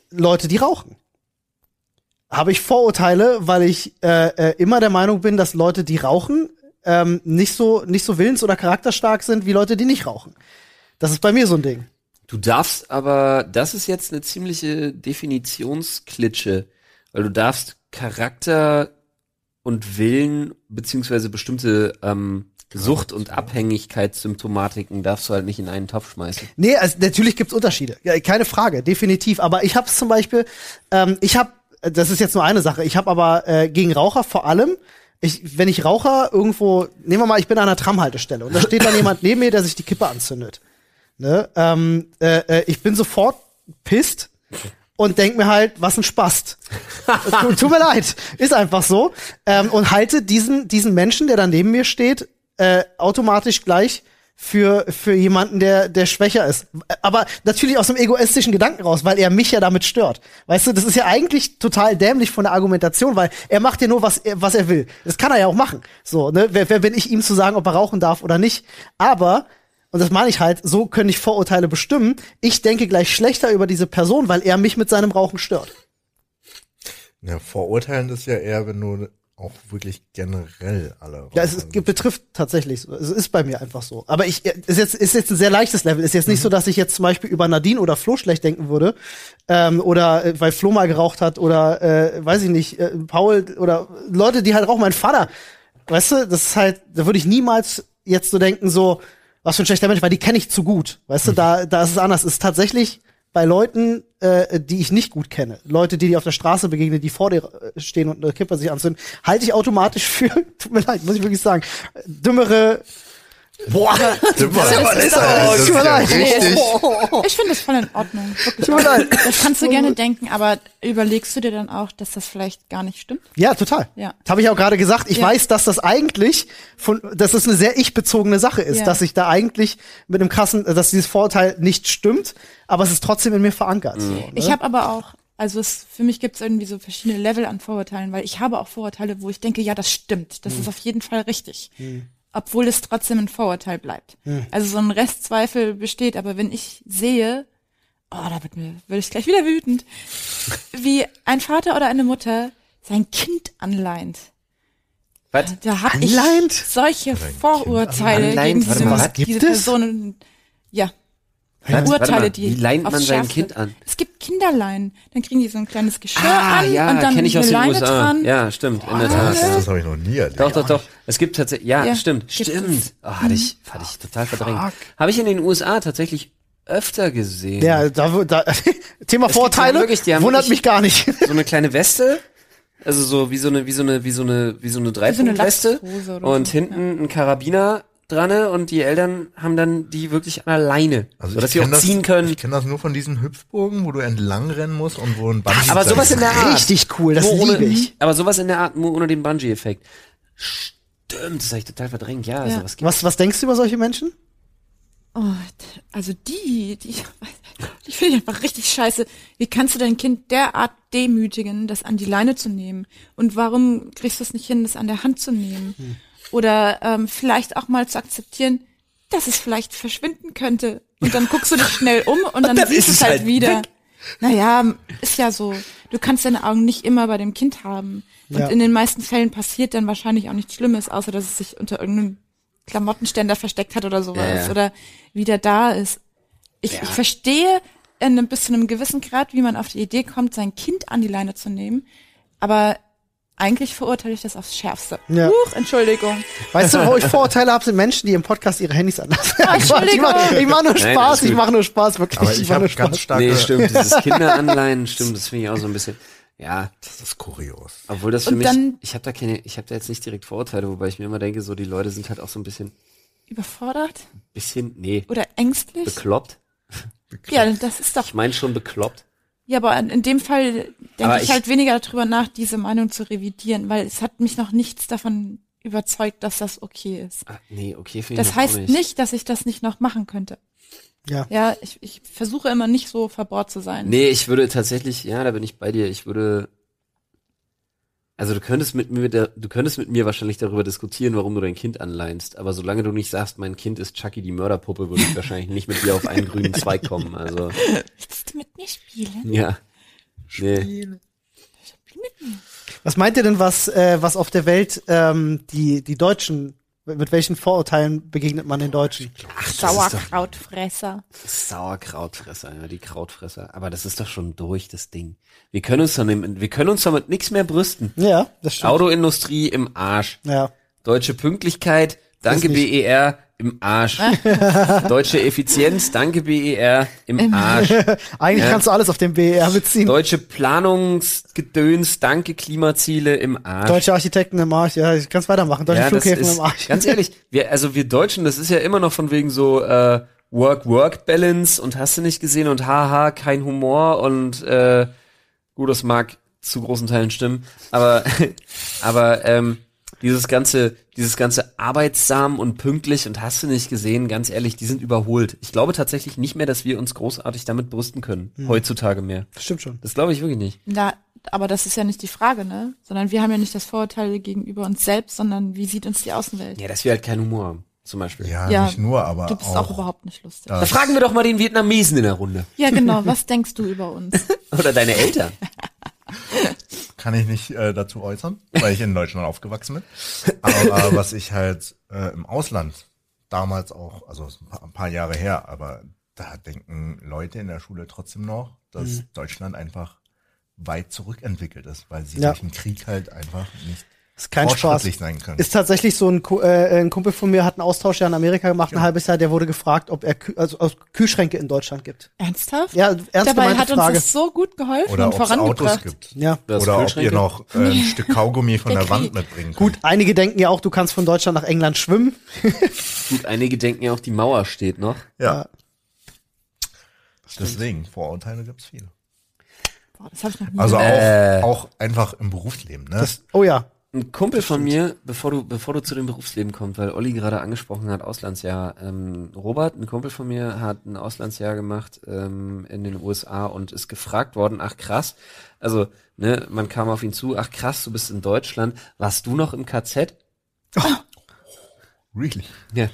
Leute, die rauchen. Habe ich Vorurteile, weil ich äh, äh, immer der Meinung bin, dass Leute, die rauchen, ähm, nicht so nicht so willens- oder charakterstark sind wie Leute, die nicht rauchen. Das ist bei mir so ein Ding. Du darfst aber, das ist jetzt eine ziemliche Definitionsklitsche, weil du darfst Charakter und Willen beziehungsweise bestimmte ähm, Sucht- und Abhängigkeitssymptomatiken darfst du halt nicht in einen Topf schmeißen. Nee, also natürlich gibt's Unterschiede. Ja, keine Frage, definitiv. Aber ich habe zum Beispiel, ähm, ich habe, das ist jetzt nur eine Sache, ich habe aber äh, gegen Raucher vor allem, ich, wenn ich Raucher irgendwo, nehmen wir mal, ich bin an einer Tramhaltestelle und da steht dann jemand neben mir, der sich die Kippe anzündet. Ne? Ähm, äh, äh, ich bin sofort pisst und denk mir halt, was ein Spast. tut, tut mir leid, ist einfach so. Ähm, und halte diesen, diesen Menschen, der da neben mir steht, äh, automatisch gleich für, für jemanden, der, der schwächer ist. Aber natürlich aus einem egoistischen Gedanken raus, weil er mich ja damit stört. Weißt du, das ist ja eigentlich total dämlich von der Argumentation, weil er macht ja nur, was er, was er will. Das kann er ja auch machen. So, ne? Wer, wer bin ich, ihm zu sagen, ob er rauchen darf oder nicht? Aber, und das meine ich halt, so können ich Vorurteile bestimmen. Ich denke gleich schlechter über diese Person, weil er mich mit seinem Rauchen stört. Ja, verurteilen ist ja eher, wenn du auch wirklich generell alle. Ja, es, gibt- betrifft tatsächlich so. Es ist bei mir einfach so. Aber ich ist jetzt ist jetzt ein sehr leichtes Level. Ist jetzt nicht so, dass ich jetzt zum Beispiel über Nadine oder Flo schlecht denken würde ähm, oder äh, weil Flo mal geraucht hat oder äh, weiß ich nicht äh, Paul oder Leute, die halt rauchen. Mein Vater, weißt du, das ist halt, da würde ich niemals jetzt so denken so, was für ein schlechter Mensch, weil die kenne ich zu gut. Weißt du, da da ist es anders. Es ist tatsächlich bei Leuten, äh, die ich nicht gut kenne, Leute, die dir auf der Straße begegnen, die vor dir äh, stehen und eine Kippe sich anzünden, halte ich automatisch für, tut mir leid, muss ich wirklich sagen, dümmere. Boah, Das ist, aber- das tut mir ist ja leid. richtig. Ich finde das voll in Ordnung. Wirklich. Tut mir leid. Das kannst du gerne denken, aber überlegst du dir dann auch, dass das vielleicht gar nicht stimmt? Ja, total. Ja. Das habe ich auch gerade gesagt. Ich Ja. weiß, dass das eigentlich von, dass es eine sehr ich-bezogene Sache ist, Ja. dass ich da eigentlich mit einem krassen, dass dieses Vorurteil nicht stimmt, aber es ist trotzdem in mir verankert. So, ne? Ich habe aber auch, also es, für mich gibt es irgendwie so verschiedene Level an Vorurteilen, weil ich habe auch Vorurteile, wo ich denke, ja, das stimmt, das ist auf jeden Fall richtig. Obwohl es trotzdem ein Vorurteil bleibt. Hm. Also so ein Restzweifel besteht, aber wenn ich sehe, oh, da wird mir, würde ich gleich wieder wütend, wie ein Vater oder eine Mutter sein Kind anleint. Was? Da habe ich Anleint? solche Vorurteile gegen diese, diese es? Personen. Ja, Was? Warte Urteile, die Wie leint man sein Kind an? Es gibt Kinderlein. Dann kriegen die so ein kleines Geschirr Ah, an ja, und dann kenne ich aus eine den Leine USA. dran. Ja, stimmt, in der Das, Tat. Ja. das habe ich noch nie erlebt. Doch, doch, doch. Es gibt tatsächlich, ja, Ja, stimmt, stimmt. Oh, hatte ich, hatte ich total verdrängt. Habe ich in den USA tatsächlich öfter gesehen. Ja, da, da, Thema gibt Vorteile wirklich, die haben wundert mich gar nicht. So eine kleine Weste, also so wie so eine, wie so eine, wie so eine, wie so eine so eine Dreipunktweste Latzhose oder und so, hinten ein Karabiner dran und die Eltern haben dann die wirklich an der Leine, Also so dass ich sie auch das, ziehen können. Ich kenne das nur von diesen Hüpfburgen, wo du entlang rennen musst und wo ein Bungee Aber sowas in der Art. Richtig cool, das ohne, liebe ich. Aber sowas in der Art, nur ohne den Bungee-Effekt. Stimmt, das habe ich total verdrängt. Ja, Ja. sowas gibt Was, was denkst du über solche Menschen? Oh, also die, die, die finde ich einfach richtig scheiße. Wie kannst du dein Kind derart demütigen, das an die Leine zu nehmen? Und warum kriegst du es nicht hin, das an der Hand zu nehmen? Hm. Oder ähm, vielleicht auch mal zu akzeptieren, dass es vielleicht verschwinden könnte. Und dann guckst du dich schnell um und dann, dann siehst du es halt, halt wieder. weg. Naja, ist ja so. Du kannst deine Augen nicht immer bei dem Kind haben. Und Ja. in den meisten Fällen passiert dann wahrscheinlich auch nichts Schlimmes, außer dass es sich unter irgendeinem Klamottenständer versteckt hat oder sowas. Ja, ja. Oder wieder da ist. Ich, ich verstehe in einem, bis zu einem gewissen Grad, wie man auf die Idee kommt, sein Kind an die Leine zu nehmen. Aber eigentlich verurteile ich das aufs Schärfste. Ja. Huch, Entschuldigung. Weißt du, wo ich Vorurteile habe, sind Menschen, die im Podcast ihre Handys anlassen. Ah, ich mache ich mach nur Nein, Spaß, alles ich mache nur Spaß, wirklich. Aber ich ich mach nur habe ganz Spaß. starke. Nee, stimmt, dieses Kinderanleihen, stimmt, das finde ich auch so ein bisschen. Ja, Das ist kurios. obwohl das für Und mich, dann- ich habe da keine, ich habe da jetzt nicht direkt Vorurteile, wobei ich mir immer denke, so die Leute sind halt auch so ein bisschen, Überfordert? bisschen, nee, Oder ängstlich? bekloppt. Ja, das ist doch Ich meine schon bekloppt. Ja, aber in dem Fall denke ich ich- halt weniger darüber nach, diese Meinung zu revidieren, weil es hat mich noch nichts davon überzeugt, dass das okay ist. Ah, nee, okay, finde ich Das heißt nicht. nicht. dass ich das nicht noch machen könnte. Ja. Ja, ich, ich versuche immer nicht so verbohrt zu sein. Nee, ich würde tatsächlich, ja, da bin ich bei dir. Ich würde, also du könntest mit mir, du könntest mit mir wahrscheinlich darüber diskutieren, warum du dein Kind anleinst. Aber solange du nicht sagst, mein Kind ist Chucky die Mörderpuppe, würde ich wahrscheinlich nicht mit dir auf einen grünen Zweig kommen. Also, Willst du mit mir spielen? ja. Nee. Was meint ihr denn, was, äh, was auf der Welt ähm, die, die Deutschen, mit welchen Vorurteilen begegnet man den Deutschen? Sauerkrautfresser. Sauerkrautfresser, ja, die Krautfresser. Aber das ist doch schon durch, das Ding. Wir können uns damit, wir können uns damit nichts mehr brüsten. Ja, das stimmt. Autoindustrie im Arsch. Ja. Deutsche Pünktlichkeit, danke BER, im Arsch. Deutsche Effizienz, danke BER, im Arsch. Eigentlich Ja. kannst du alles auf den BER beziehen. Deutsche Planungsgedöns, danke Klimaziele im Arsch. Deutsche Architekten im Arsch, ja, ich kann's weitermachen. Deutsche ja, Flughäfen ist, im Arsch. Ganz ehrlich, wir, also wir Deutschen, das ist ja immer noch von wegen so äh, Work-Work-Balance und hast du nicht gesehen und haha, kein Humor und äh, gut, das mag zu großen Teilen stimmen, aber aber ähm, dieses ganze dieses ganze arbeitsam und pünktlich und hast du nicht gesehen, ganz ehrlich, die sind überholt. Ich glaube tatsächlich nicht mehr, dass wir uns großartig damit brüsten können Hm. heutzutage mehr. Stimmt schon. Das glaube ich wirklich nicht. Na, aber das ist ja nicht die Frage, ne? Sondern wir haben ja nicht das Vorurteil gegenüber uns selbst, sondern wie sieht uns die Außenwelt? Ja, dass wir halt keinen Humor haben, zum Beispiel. Ja, Ja, nicht nur, aber Du bist auch, auch überhaupt nicht lustig. Da fragen wir doch mal den Vietnamesen in der Runde. Ja, genau. Was denkst du über uns? Oder deine Eltern. kann ich nicht äh, dazu äußern, weil ich in Deutschland aufgewachsen bin. Aber was ich halt äh, im Ausland damals auch, also ist ein paar, ein paar Jahre her, aber da denken Leute in der Schule trotzdem noch, dass Mhm. Deutschland einfach weit zurückentwickelt ist, weil sie Ja. durch den Krieg halt einfach nicht Ist kein Spaß. sein können. Ist tatsächlich so ein, äh, ein Kumpel von mir hat einen Austausch ja in Amerika gemacht, ein halbes Jahr, der wurde gefragt, ob er Kü also, aus Kühlschränke in Deutschland gibt. Ernsthaft? Ja, ernst Dabei hat uns Frage. das so gut geholfen Oder und ob es Autos vorangebracht. gibt. Ja. Das Oder ob ihr noch äh, ein Stück Kaugummi von Der der, Wand mitbringen könnt. Gut, einige denken ja auch, du kannst von Deutschland nach England schwimmen. Gut, einige denken ja auch, die Mauer steht noch. Ja. Deswegen, Vorurteile gibt's viele. Boah, das habe ich noch nie Also auch, Äh. auch einfach im Berufsleben, ne? Das, oh ja. Ein Kumpel von mir, bevor du, bevor du zu dem Berufsleben kommst, weil Olli gerade angesprochen hat, Auslandsjahr. Ähm, Robert, ein Kumpel von mir, hat ein Auslandsjahr gemacht ähm, in den USA und ist gefragt worden, ach krass, also ne, man kam auf ihn zu, ach krass, du bist in Deutschland, warst du noch im KZ? Really? Ja.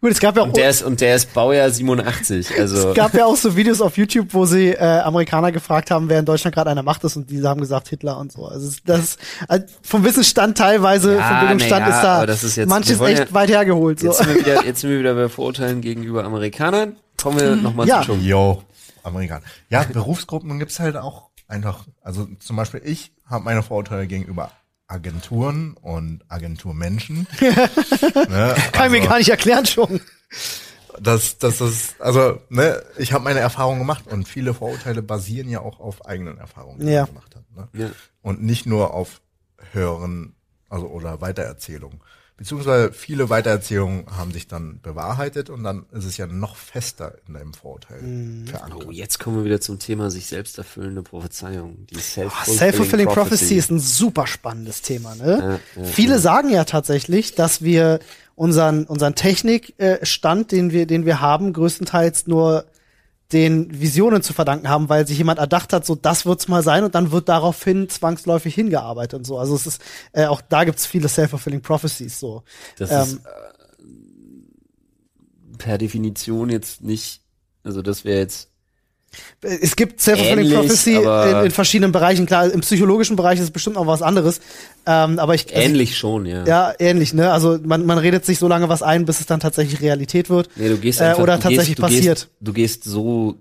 Gut, es gab ja auch Und der ist, und der ist Baujahr 87, also. Es gab ja auch so Videos auf YouTube, wo sie äh, Amerikaner gefragt haben, wer in Deutschland gerade einer Macht ist und diese haben gesagt Hitler und so. Also das also vom Wissensstand teilweise, Ja, vom Bildungsstand ja, ist da aber das ist jetzt- manches echt ja- weit hergeholt. So. Jetzt sind wir wieder, jetzt sind wir wieder bei Vorurteilen gegenüber Amerikanern. Kommen wir nochmal Ja. zu Chung. Yo, Amerikaner. Ja, Berufsgruppen gibt's halt auch einfach, also zum Beispiel ich habe meine Vorurteile gegenüber Agenturen und Agenturmenschen. ne, Kann ich mir also- gar nicht erklären schon. Das, das ist, also, ne, ich habe meine Erfahrungen gemacht und viele Vorurteile basieren ja auch auf eigenen Erfahrungen, die Ja. man gemacht hat. Ne? Ja. Und nicht nur auf Hören, also oder Weitererzählungen. Beziehungsweise viele Weitererzählungen haben sich dann bewahrheitet und dann ist es ja noch fester in deinem Vorurteil verankert. Oh, jetzt kommen wir wieder zum Thema sich selbst erfüllende Prophezeiung. Die self-fulfilling, Self-fulfilling Prophecy ist ein super spannendes Thema. Ne? Ja, ja, Viele sagen ja tatsächlich, dass wir unseren unseren Technikstand, den wir den wir haben, größtenteils nur den Visionen zu verdanken haben, weil sich jemand erdacht hat, so das wird's mal sein und dann wird daraufhin zwangsläufig hingearbeitet und so. Also es ist äh, auch da gibt's viele self-fulfilling prophecies so. Das Ähm, ist äh, per Definition jetzt nicht, also das wäre jetzt, Es gibt Self-Fulfilling Prophecy in, in verschiedenen Bereichen. Klar, im psychologischen Bereich ist es bestimmt noch was anderes. Ähm, aber ich, also ähnlich schon, ja. Ja, ähnlich, ne? Also man, man redet sich so lange was ein, bis es dann tatsächlich Realität wird. Nee, du gehst äh, einfach, oder du tatsächlich gehst, du passiert. Gehst, du gehst so,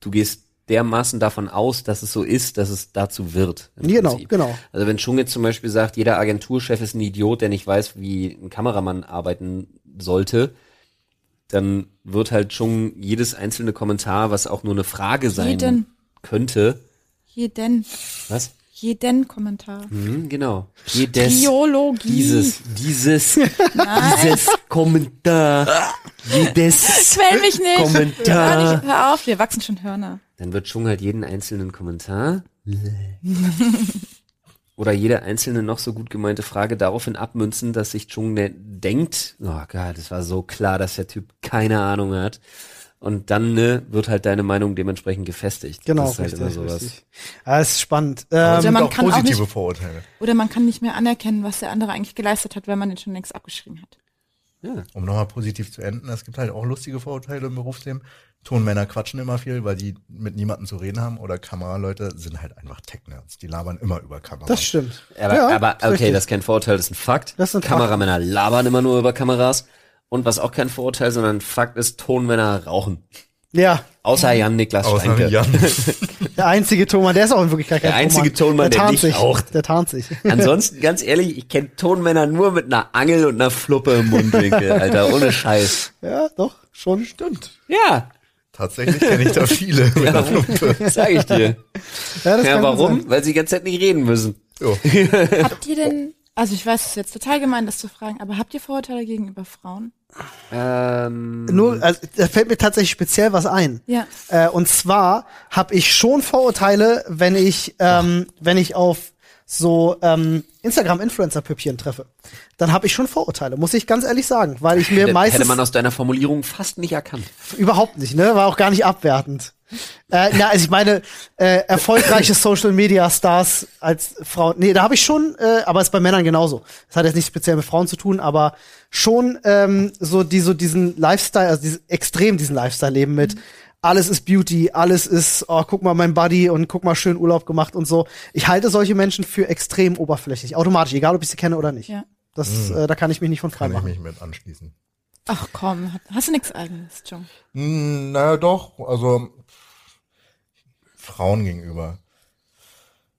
du gehst dermaßen davon aus, dass es so ist, dass es dazu wird. Genau, Prinzip. genau. Also wenn Schung jetzt zum Beispiel sagt, jeder Agenturchef ist ein Idiot, der nicht weiß, wie ein Kameramann arbeiten sollte, dann wird halt schon jedes einzelne Kommentar, was auch nur eine Frage sein Jeden. könnte, Jeden. was? Jeden Kommentar. Hm, genau. Jedes, Biologie. dieses, dieses, dieses Kommentar, jedes Quäl mich nicht. Kommentar. Hör, nicht, hör auf, wir wachsen schon Hörner. Dann wird Chung halt jeden einzelnen Kommentar oder jede einzelne noch so gut gemeinte Frage daraufhin abmünzen, dass sich Chung ne denkt, oh Gott, das war so klar, dass der Typ keine Ahnung hat. Und dann ne, wird halt deine Meinung dementsprechend gefestigt. Genau, das ist halt richtig, immer sowas. richtig. Ja, es ist spannend. Ähm, sind man auch kann auch positive nicht- Vorurteile. Oder man kann nicht mehr anerkennen, was der andere eigentlich geleistet hat, weil man den schon längst abgeschrieben hat. Ja. Um nochmal positiv zu enden, es gibt halt auch lustige Vorurteile im Berufsleben. Tonmänner quatschen immer viel, weil die mit niemandem zu reden haben oder Kameraleute sind halt einfach Tech-Nerds. Die labern immer über Kamera. das stimmt. Aber, Ja, aber okay, richtig. das ist kein Vorurteil, das ist ein Fakt. Das ist ein Fakt. Kameramänner labern immer nur über Kameras. Und was auch kein Vorurteil, sondern ein Fakt ist, Tonmänner rauchen. Ja, Außer Jan Niklas Außer Steinke. Jan. der einzige Tonmann, der ist auch in Wirklichkeit kein Der einzige Tonmann. Tonmann, der tarnt nicht sich. raucht. Der tarnt sich. Ansonsten, ganz ehrlich, ich kenne Tonmänner nur mit einer Angel und einer Fluppe im Mundwinkel, Alter, ohne Scheiß. ja, doch, schon. Stimmt. Ja, Tatsächlich kenne ich da viele. mit einer Flumpe. sag ich dir. Ja, das Ja, warum? sein. Weil sie die ganze Zeit nicht reden müssen. Jo. Habt ihr denn, also ich weiß, es ist jetzt total gemein, das zu fragen, aber habt ihr Vorurteile gegenüber Frauen? Ähm, Nur, also, da fällt mir tatsächlich speziell was ein. Ja. Äh, und zwar habe ich schon Vorurteile, wenn ich, ähm, wenn ich auf so ähm, Instagram-Influencer-Püppchen treffe. Dann habe ich schon Vorurteile, muss ich ganz ehrlich sagen, weil ich mir hätte, meistens hätte man aus deiner Formulierung fast nicht erkannt. überhaupt nicht, ne, war auch gar nicht abwertend. Äh, na, also ich meine, äh, erfolgreiche Social Media Stars als Frau, nee, da habe ich schon, äh, aber ist bei Männern genauso. Das hat jetzt nicht speziell mit Frauen zu tun, aber schon ähm, so die so diesen Lifestyle, also dieses, extrem diesen Lifestyle leben mit alles ist Beauty, alles ist, oh, guck mal mein Buddy und guck mal schön Urlaub gemacht und so. Ich halte solche Menschen für extrem oberflächlich, automatisch, egal ob ich sie kenne oder nicht. Ja. Das, äh, da kann ich mich nicht von frei Kann ich machen. mich mit anschließen. Ach komm, hast- du nichts eigenes, John? Hm, naja, doch. Also Frauen gegenüber.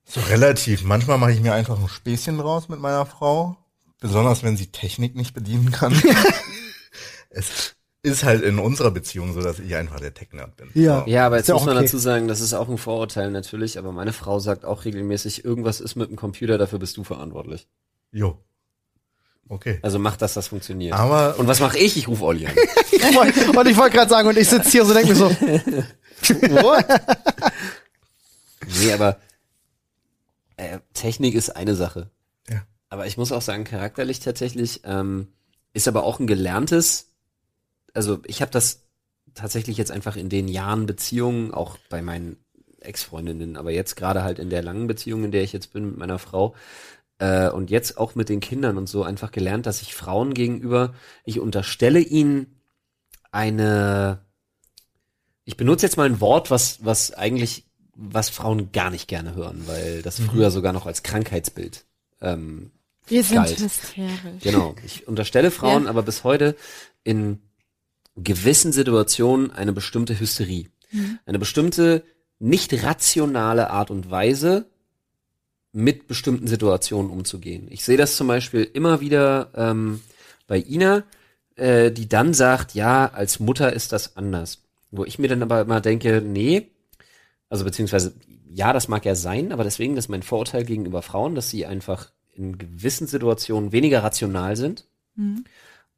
So relativ. Manchmal mache ich mir einfach ein Späßchen draus mit meiner Frau. Besonders wenn sie Technik nicht bedienen kann. es ist halt in unserer Beziehung so, dass ich einfach der Tech-Nerd bin. Ja. So. Ja, aber jetzt ja muss man okay. dazu sagen, das ist auch ein Vorurteil natürlich, aber meine Frau sagt auch regelmäßig, irgendwas ist mit dem Computer, dafür bist du verantwortlich. Jo. Okay. Also mach, dass das funktioniert. Aber Und was mache ich? Ich rufe Olli an. Ich wollt- und ich wollte gerade sagen, und ich sitze hier so denke mir so, Nee, aber äh, Technik ist eine Sache. Ja. Aber ich muss auch sagen, charakterlich tatsächlich ähm, ist aber auch ein gelerntes. Also ich habe das tatsächlich jetzt einfach in den Jahren Beziehungen, auch bei meinen Ex-Freundinnen, aber jetzt gerade halt in der langen Beziehung, in der ich jetzt bin mit meiner Frau, äh, und jetzt auch mit den Kindern und so einfach gelernt, dass ich Frauen gegenüber, ich unterstelle ihnen eine, ich benutze jetzt mal ein Wort, was, was eigentlich, was Frauen gar nicht gerne hören, weil das früher sogar noch als Krankheitsbild ähm, Wir sind Galt. hysterisch. Genau. Ich unterstelle Frauen Ja. aber bis heute in gewissen Situationen eine bestimmte Hysterie. Eine bestimmte nicht rationale Art und Weise, mit bestimmten Situationen umzugehen. Ich sehe das zum Beispiel immer wieder ähm, bei Ina, äh, die dann sagt, ja, als Mutter ist das anders. Wo ich mir dann aber immer denke, nee, also beziehungsweise, ja, das mag ja sein, aber deswegen ist mein Vorurteil gegenüber Frauen, dass sie einfach in gewissen Situationen weniger rational sind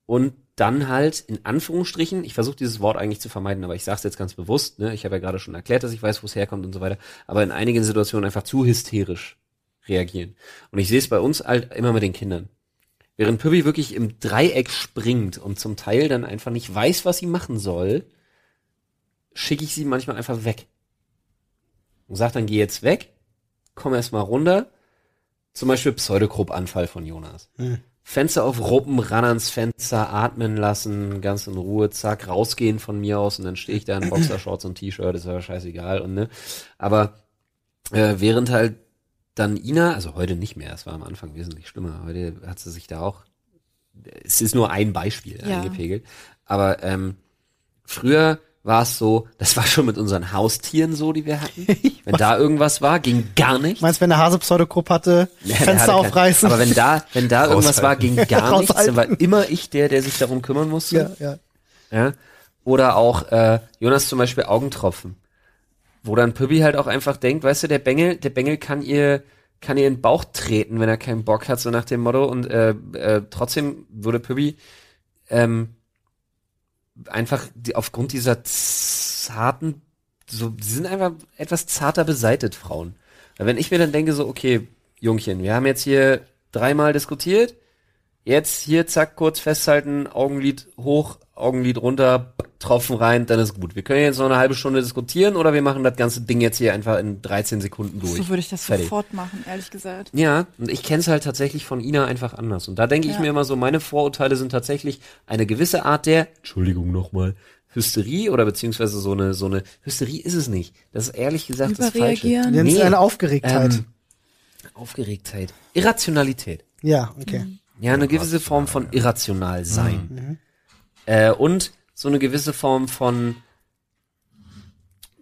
und dann halt in Anführungsstrichen, ich versuche dieses Wort eigentlich zu vermeiden, aber ich sage es jetzt ganz bewusst, ne? ich habe ja gerade schon erklärt, dass ich weiß, wo es herkommt und so weiter, aber in einigen Situationen einfach zu hysterisch reagieren. Und ich sehe es bei uns halt immer mit den Kindern. Während Püppi wirklich im Dreieck springt und zum Teil dann einfach nicht weiß, was sie machen soll, schicke ich sie manchmal einfach weg. Und sag dann, geh jetzt weg, komm erst mal runter. Zum Beispiel Pseudogrupp-Anfall von Jonas. Fenster auf Ruppen, ran ans Fenster, atmen lassen, ganz in Ruhe, zack, rausgehen von mir aus und dann stehe ich da in Boxershorts und T-Shirt, ist ja scheißegal und ne. Aber äh, während halt dann Ina, also heute nicht mehr, es war am Anfang wesentlich schlimmer, heute hat sie sich da auch, es ist nur ein Beispiel Ja. eingepegelt, aber ähm, früher war es so, das war schon mit unseren Haustieren so, die wir hatten. Wenn da irgendwas war, ging gar nichts. Meinst du, wenn der Hase Pseudogrupp hatte, Ja, hatte Fenster kein- aufreißen? Aber wenn da, wenn da irgendwas war, ging gar nichts, dann war immer ich der, der sich darum kümmern musste. ja, ja. Ja. Oder auch äh, Jonas zum Beispiel Augentropfen. Wo dann Püppi halt auch einfach denkt, weißt du, der Bengel, der Bengel kann ihr, kann ihr in den Bauch treten, wenn er keinen Bock hat, so nach dem Motto. Und äh, äh, trotzdem würde Püppi ähm, einfach die, aufgrund dieser zarten, so, sie sind einfach etwas zarter beseitet, Frauen. Weil wenn ich mir dann denke, so, okay, Jungchen, wir haben jetzt hier dreimal diskutiert, jetzt hier, zack, kurz festhalten, Augenlid hoch, Augenlid runter, Tropfen rein, dann ist gut. Wir können jetzt noch eine halbe Stunde diskutieren oder wir machen das ganze Ding jetzt hier einfach in 13 Sekunden durch. So würde ich das Fertig. sofort machen, ehrlich gesagt. Ja, und ich kenne es halt tatsächlich von Ina einfach anders. Und da denke ich Ja. mir immer so, meine Vorurteile sind tatsächlich eine gewisse Art der, Entschuldigung nochmal, Hysterie oder beziehungsweise so eine, so eine, Hysterie ist es nicht. Das ist ehrlich gesagt das Falsche. Überreagieren. Nennt es Nee, eine Aufgeregtheit. ähm, Aufgeregtheit. Irrationalität. ja, okay. Ja, eine gewisse Form von irrational sein. Äh, und so eine gewisse Form von,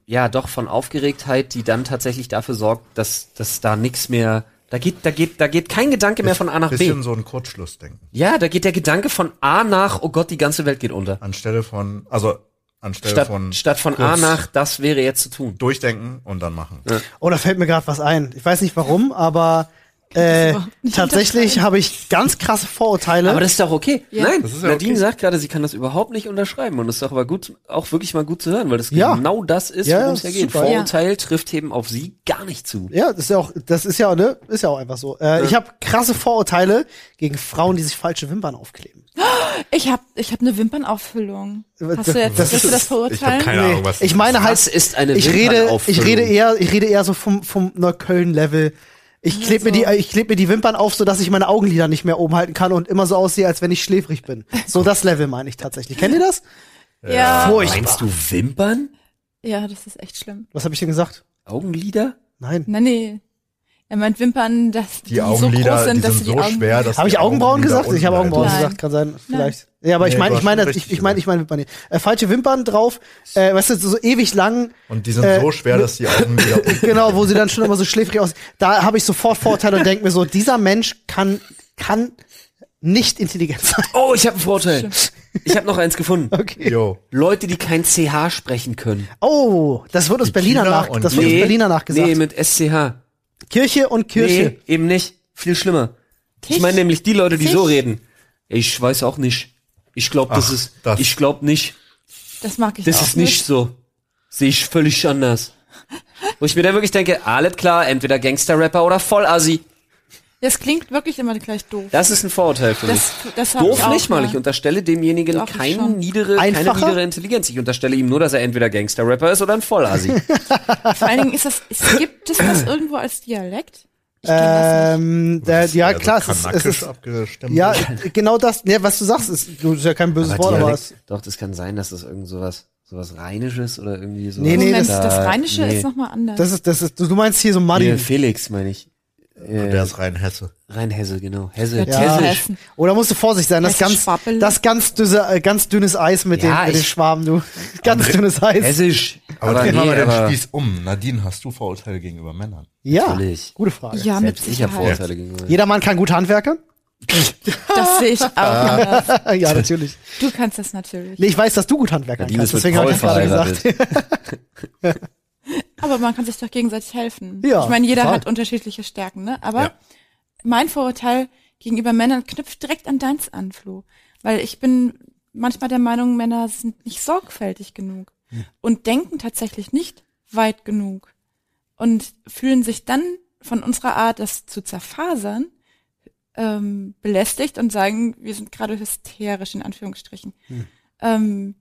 ja, doch von Aufgeregtheit, die dann tatsächlich dafür sorgt, dass, dass da nichts mehr, da geht, da geht, da geht kein Gedanke mehr von A nach B. Bisschen so ein Kurzschlussdenken. Ja, da geht der Gedanke von A nach, oh Gott, die ganze Welt geht unter. Anstelle von, also anstelle Statt von statt von A nach, das wäre jetzt zu tun. durchdenken und dann machen. Oh, da fällt mir gerade was ein. Ich weiß nicht warum, aber äh, tatsächlich habe ich ganz krasse Vorurteile. Aber das ist doch okay. Ja. Nein, Das ist ja Nadine okay. sagt gerade, sie kann das überhaupt nicht unterschreiben und das ist doch aber gut, auch wirklich mal gut zu hören, weil das Ja. genau das ist, Ja, worum es ja, geht. super. Vorurteil trifft eben auf sie gar nicht zu. ja, das ist ja auch, das ist ja, ne, ist ja auch einfach so. Äh, Ich habe krasse Vorurteile gegen Frauen, die sich falsche Wimpern aufkleben. Ich habe ich hab eine Wimpernauffüllung. Hast du jetzt, das willst du ist- das verurteilen? ich keine Ahnung, was ich meine halt, Was ist eine ich rede, ich rede eher, ich rede eher so vom vom Neukölln-Level. Ich klebe mir die, ich kleb mir die Wimpern auf, so dass ich meine Augenlider nicht mehr oben halten kann und immer so aussehe, als wenn ich schläfrig bin. So das Level meine ich tatsächlich. Kennt ihr das? Ja. Furchtbar. Meinst du Wimpern? Ja, das ist echt schlimm. Was habe ich denn gesagt? Augenlider? Nein. Nee, nee. Er meint Wimpern, dass Die die, Augenlider, so groß sind, die dass sind die so Augen schwer, dass Habe ich die Augenbrauen gesagt? Ich habe Augenbrauen. Nein. gesagt, kann sein, vielleicht. Ja, aber ich Nee, meine, du ich meine, ich, ich meine, ich meine Wimpern nicht. Äh, falsche Wimpern drauf, äh, weißt du, so, so ewig lang, Und die sind Äh, so schwer, dass die Augenlider unten genau, wo sie dann schon immer so schläfrig aus. Da habe ich sofort Vorteile und denke mir so, dieser Mensch kann, kann nicht intelligent sein. Oh, ich habe einen Vorurteil. Ich habe noch eins gefunden. Okay. Jo. Leute, die kein CH sprechen können. Oh, das wird uns Berliner nach, das wird uns Nee, Berliner nachgesagt. Nee, mit SCH. Kirche und Kirche. Nee, eben nicht. Viel schlimmer. Ich Tisch? meine nämlich die Leute, die so Tisch? reden. Ich weiß auch nicht. Ich glaube, das Ach, ist. das. Ich glaube nicht. Das mag ich Das auch ist nicht so. Sehe ich völlig anders. Wo ich mir dann wirklich denke, alles klar, entweder Gangster-Rapper oder Vollassi. Das klingt wirklich immer gleich doof. Das ist ein Vorurteil für mich. Das, das Doof ich auch nicht mal. mal. Ich unterstelle demjenigen Doch, ich keine niedere, keine niedere Intelligenz. Ich unterstelle ihm nur, dass er entweder Gangster-Rapper ist oder ein Vollassi. Vor allen Dingen ist das, ist, gibt es das irgendwo als Dialekt? Ähm, der, ja, Also klar, es ist, es ist ja, genau das, ne, was du sagst, ist, du ist ja kein böses Aber Wort, aber es, doch, das kann sein, dass das irgend sowas, sowas Rheinisches oder irgendwie so. Nee, nee, Moment, das- das, Rheinische nee. ist nochmal anders. das ist, das ist, du, meinst hier so Nee, Muddy. Felix, meine ich. Äh, Der ist rein Hesse. Rheinhesse, genau. Hesse. Ja. Hessisch. Hessen. Oder musst du vorsichtig sein, das ganz, das ganz, dünne, äh, ganz dünnes Eis mit, Ja, den, mit den ich- Schwaben, du. Ganz dünnes Eis. Hessisch. Aber, Aber, dreh nee, mal den Spieß um. Nadine, hast du Vorurteile gegenüber Männern? Ja, natürlich. gute Frage. Ja, mit Selbst ich habe Sicherheit. Vorurteile gegenüber. Jeder Mann kann gut handwerken? Das sehe ich auch anders. ja, natürlich. Du kannst das natürlich. Nee, ich weiß, dass du gut handwerken Nadine kannst, mit deswegen habe ich das gerade gesagt. Aber man kann sich doch gegenseitig helfen. Ja, ich meine, jeder voll. hat unterschiedliche Stärken, ne? Aber Ja. mein Vorurteil gegenüber Männern knüpft direkt an deins an, Flo. Weil ich bin manchmal der Meinung, Männer sind nicht sorgfältig genug und denken tatsächlich nicht weit genug und fühlen sich dann von unserer Art, das zu zerfasern, ähm, belästigt und sagen, wir sind gerade hysterisch in Anführungsstrichen. Ähm,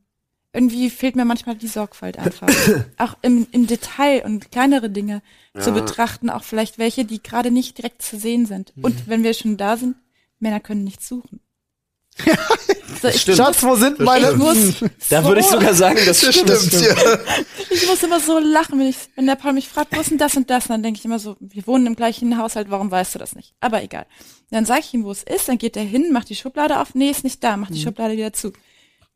irgendwie fehlt mir manchmal die Sorgfalt einfach. auch im, im Detail und kleinere Dinge zu betrachten, auch vielleicht welche, die gerade nicht direkt zu sehen sind. Und wenn wir schon da sind, Männer können nicht suchen. so, ich, stimmt. Schatz, wo sind meine? ich muss, Da so, würde ich sogar sagen, das stimmt. ich muss immer so lachen, wenn ich, wenn der Paul mich fragt, wo ist denn das und das? Und dann denke ich immer so, wir wohnen im gleichen Haushalt, warum weißt du das nicht? Aber egal. Dann sage ich ihm, wo es ist, dann geht er hin, macht die Schublade auf, nee, ist nicht da, macht die Schublade wieder zu.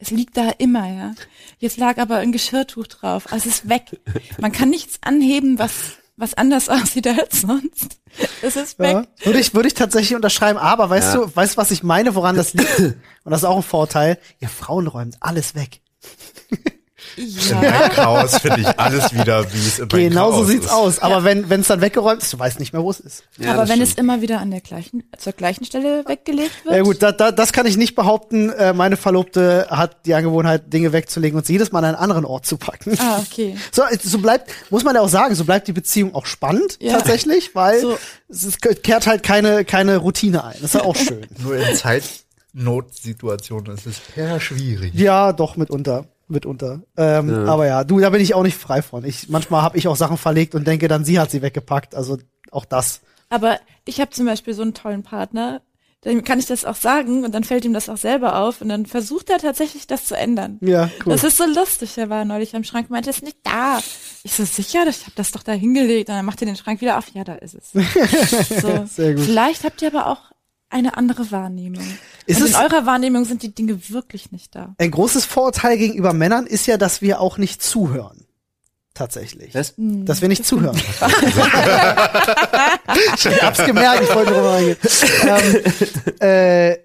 Es liegt da immer, ja. Jetzt lag aber ein Geschirrtuch drauf, also es ist weg. Man kann nichts anheben, was, was anders aussieht als sonst. Es ist weg. Ja, würde ich, würde ich tatsächlich unterschreiben, aber weißt Ja. du, weißt du, was ich meine, woran das liegt? Und das ist auch ein Vorteil. Ihr Frauen räumt alles weg. Ja. Bei Chaos finde ich alles wieder, wie es immer Genau so sieht's ist. aus. Aber wenn wenn es dann weggeräumt ist, du weißt nicht mehr, wo es ist. Ja, aber das wenn stimmt. es immer wieder an der gleichen, zur gleichen Stelle weggelegt wird. Ja gut, da, da, das kann ich nicht behaupten. Äh, meine Verlobte hat die Angewohnheit, Dinge wegzulegen und sie jedes Mal an einen anderen Ort zu packen. Ah, okay. So, so bleibt, muss man ja auch sagen, so bleibt die Beziehung auch spannend Ja. tatsächlich, weil So. es ist, kehrt halt keine, keine Routine ein. Das ist ja auch schön. Nur in Zeitnotsituationen ist es eher schwierig. Ja, doch, mitunter. Mitunter. Ähm, Ja. Aber ja, du, da bin ich auch nicht frei von. Ich, manchmal habe ich auch Sachen verlegt und denke dann, sie hat sie weggepackt. Also auch das. Aber ich habe zum Beispiel so einen tollen Partner, dem kann ich das auch sagen und dann fällt ihm das auch selber auf und dann versucht er tatsächlich das zu ändern. Ja, cool. Das ist so lustig. Er war neulich am Schrank, meinte, es ist nicht da. Ich so, sicher, ich habe das doch da hingelegt. Und dann macht er den Schrank wieder auf. Ja, da ist es. So. Sehr gut. Vielleicht habt ihr aber auch eine andere Wahrnehmung. Ist und es- in eurer Wahrnehmung sind die Dinge wirklich nicht da. Ein großes Vorurteil gegenüber Männern ist ja, dass wir auch nicht zuhören. Tatsächlich. Was? Dass wir nicht zuhören. ich hab's gemerkt, ich wollte drüber reingehen. Ähm, äh,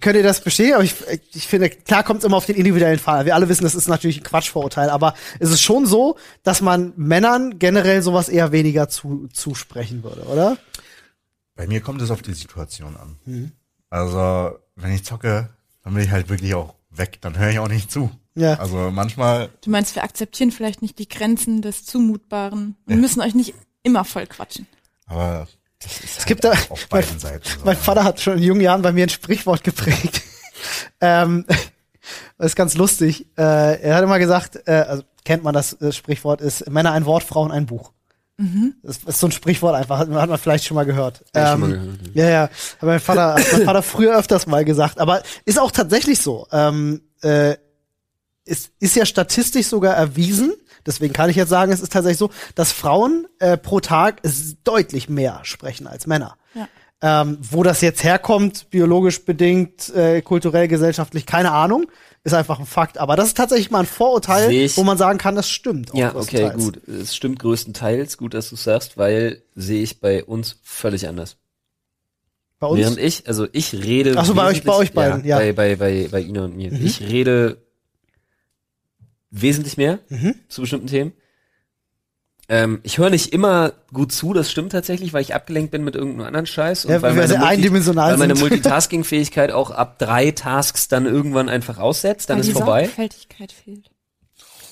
könnt ihr das bestätigen? Aber ich, ich finde, klar kommt es immer auf den individuellen Fall. an. Wir alle wissen, das ist natürlich ein Quatschvorurteil, aber es ist schon so, dass man Männern generell sowas eher weniger zu, zusprechen würde, oder? Bei mir kommt es auf die Situation an. Mhm. Also, wenn ich zocke, dann bin ich halt wirklich auch weg, dann höre ich auch nicht zu. Ja. Also manchmal, Du meinst, wir akzeptieren vielleicht nicht die Grenzen des Zumutbaren. Wir müssen euch nicht immer voll quatschen. aber das ist Es gibt da, auf beiden Seiten. so. mein Vater hat schon in jungen Jahren bei mir ein Sprichwort geprägt. ähm, das ist ganz lustig. Äh, er hat immer gesagt, äh, also kennt man das äh, Sprichwort, ist Männer ein Wort, Frauen ein Buch. Das ist so ein Sprichwort einfach, hat, hat man vielleicht schon mal gehört. Ähm, schon mal gehört, ja, ja, hat mein Vater, hat mein Vater früher öfters mal gesagt, aber ist auch tatsächlich so. Ähm, äh, es ist ja statistisch sogar erwiesen, deswegen kann ich jetzt sagen, es ist tatsächlich so, dass Frauen äh, pro Tag deutlich mehr sprechen als Männer. Ja. Ähm, wo das jetzt herkommt, biologisch bedingt, äh, kulturell, gesellschaftlich, keine Ahnung, ist einfach ein Fakt. Aber das ist tatsächlich mal ein Vorurteil, ich- wo man sagen kann, das stimmt. Ja, okay, gut. Es stimmt größtenteils. Gut, dass du sagst, weil sehe ich bei uns völlig anders. Bei uns, Während ich, also ich rede. Ach so, bei euch- bei euch beiden, ja. Bei, bei, bei, bei Ina und mir. Mhm. Ich rede wesentlich mehr Mhm. zu bestimmten Themen. Ähm, ich höre nicht immer gut zu, das stimmt tatsächlich, weil ich abgelenkt bin mit irgendeinem anderen Scheiß. Und Ja, weil meine Multi- Weil meine. Multitasking-Fähigkeit auch ab drei Tasks dann irgendwann einfach aussetzt, dann Weil ist die vorbei. Sorgfältigkeit fehlt.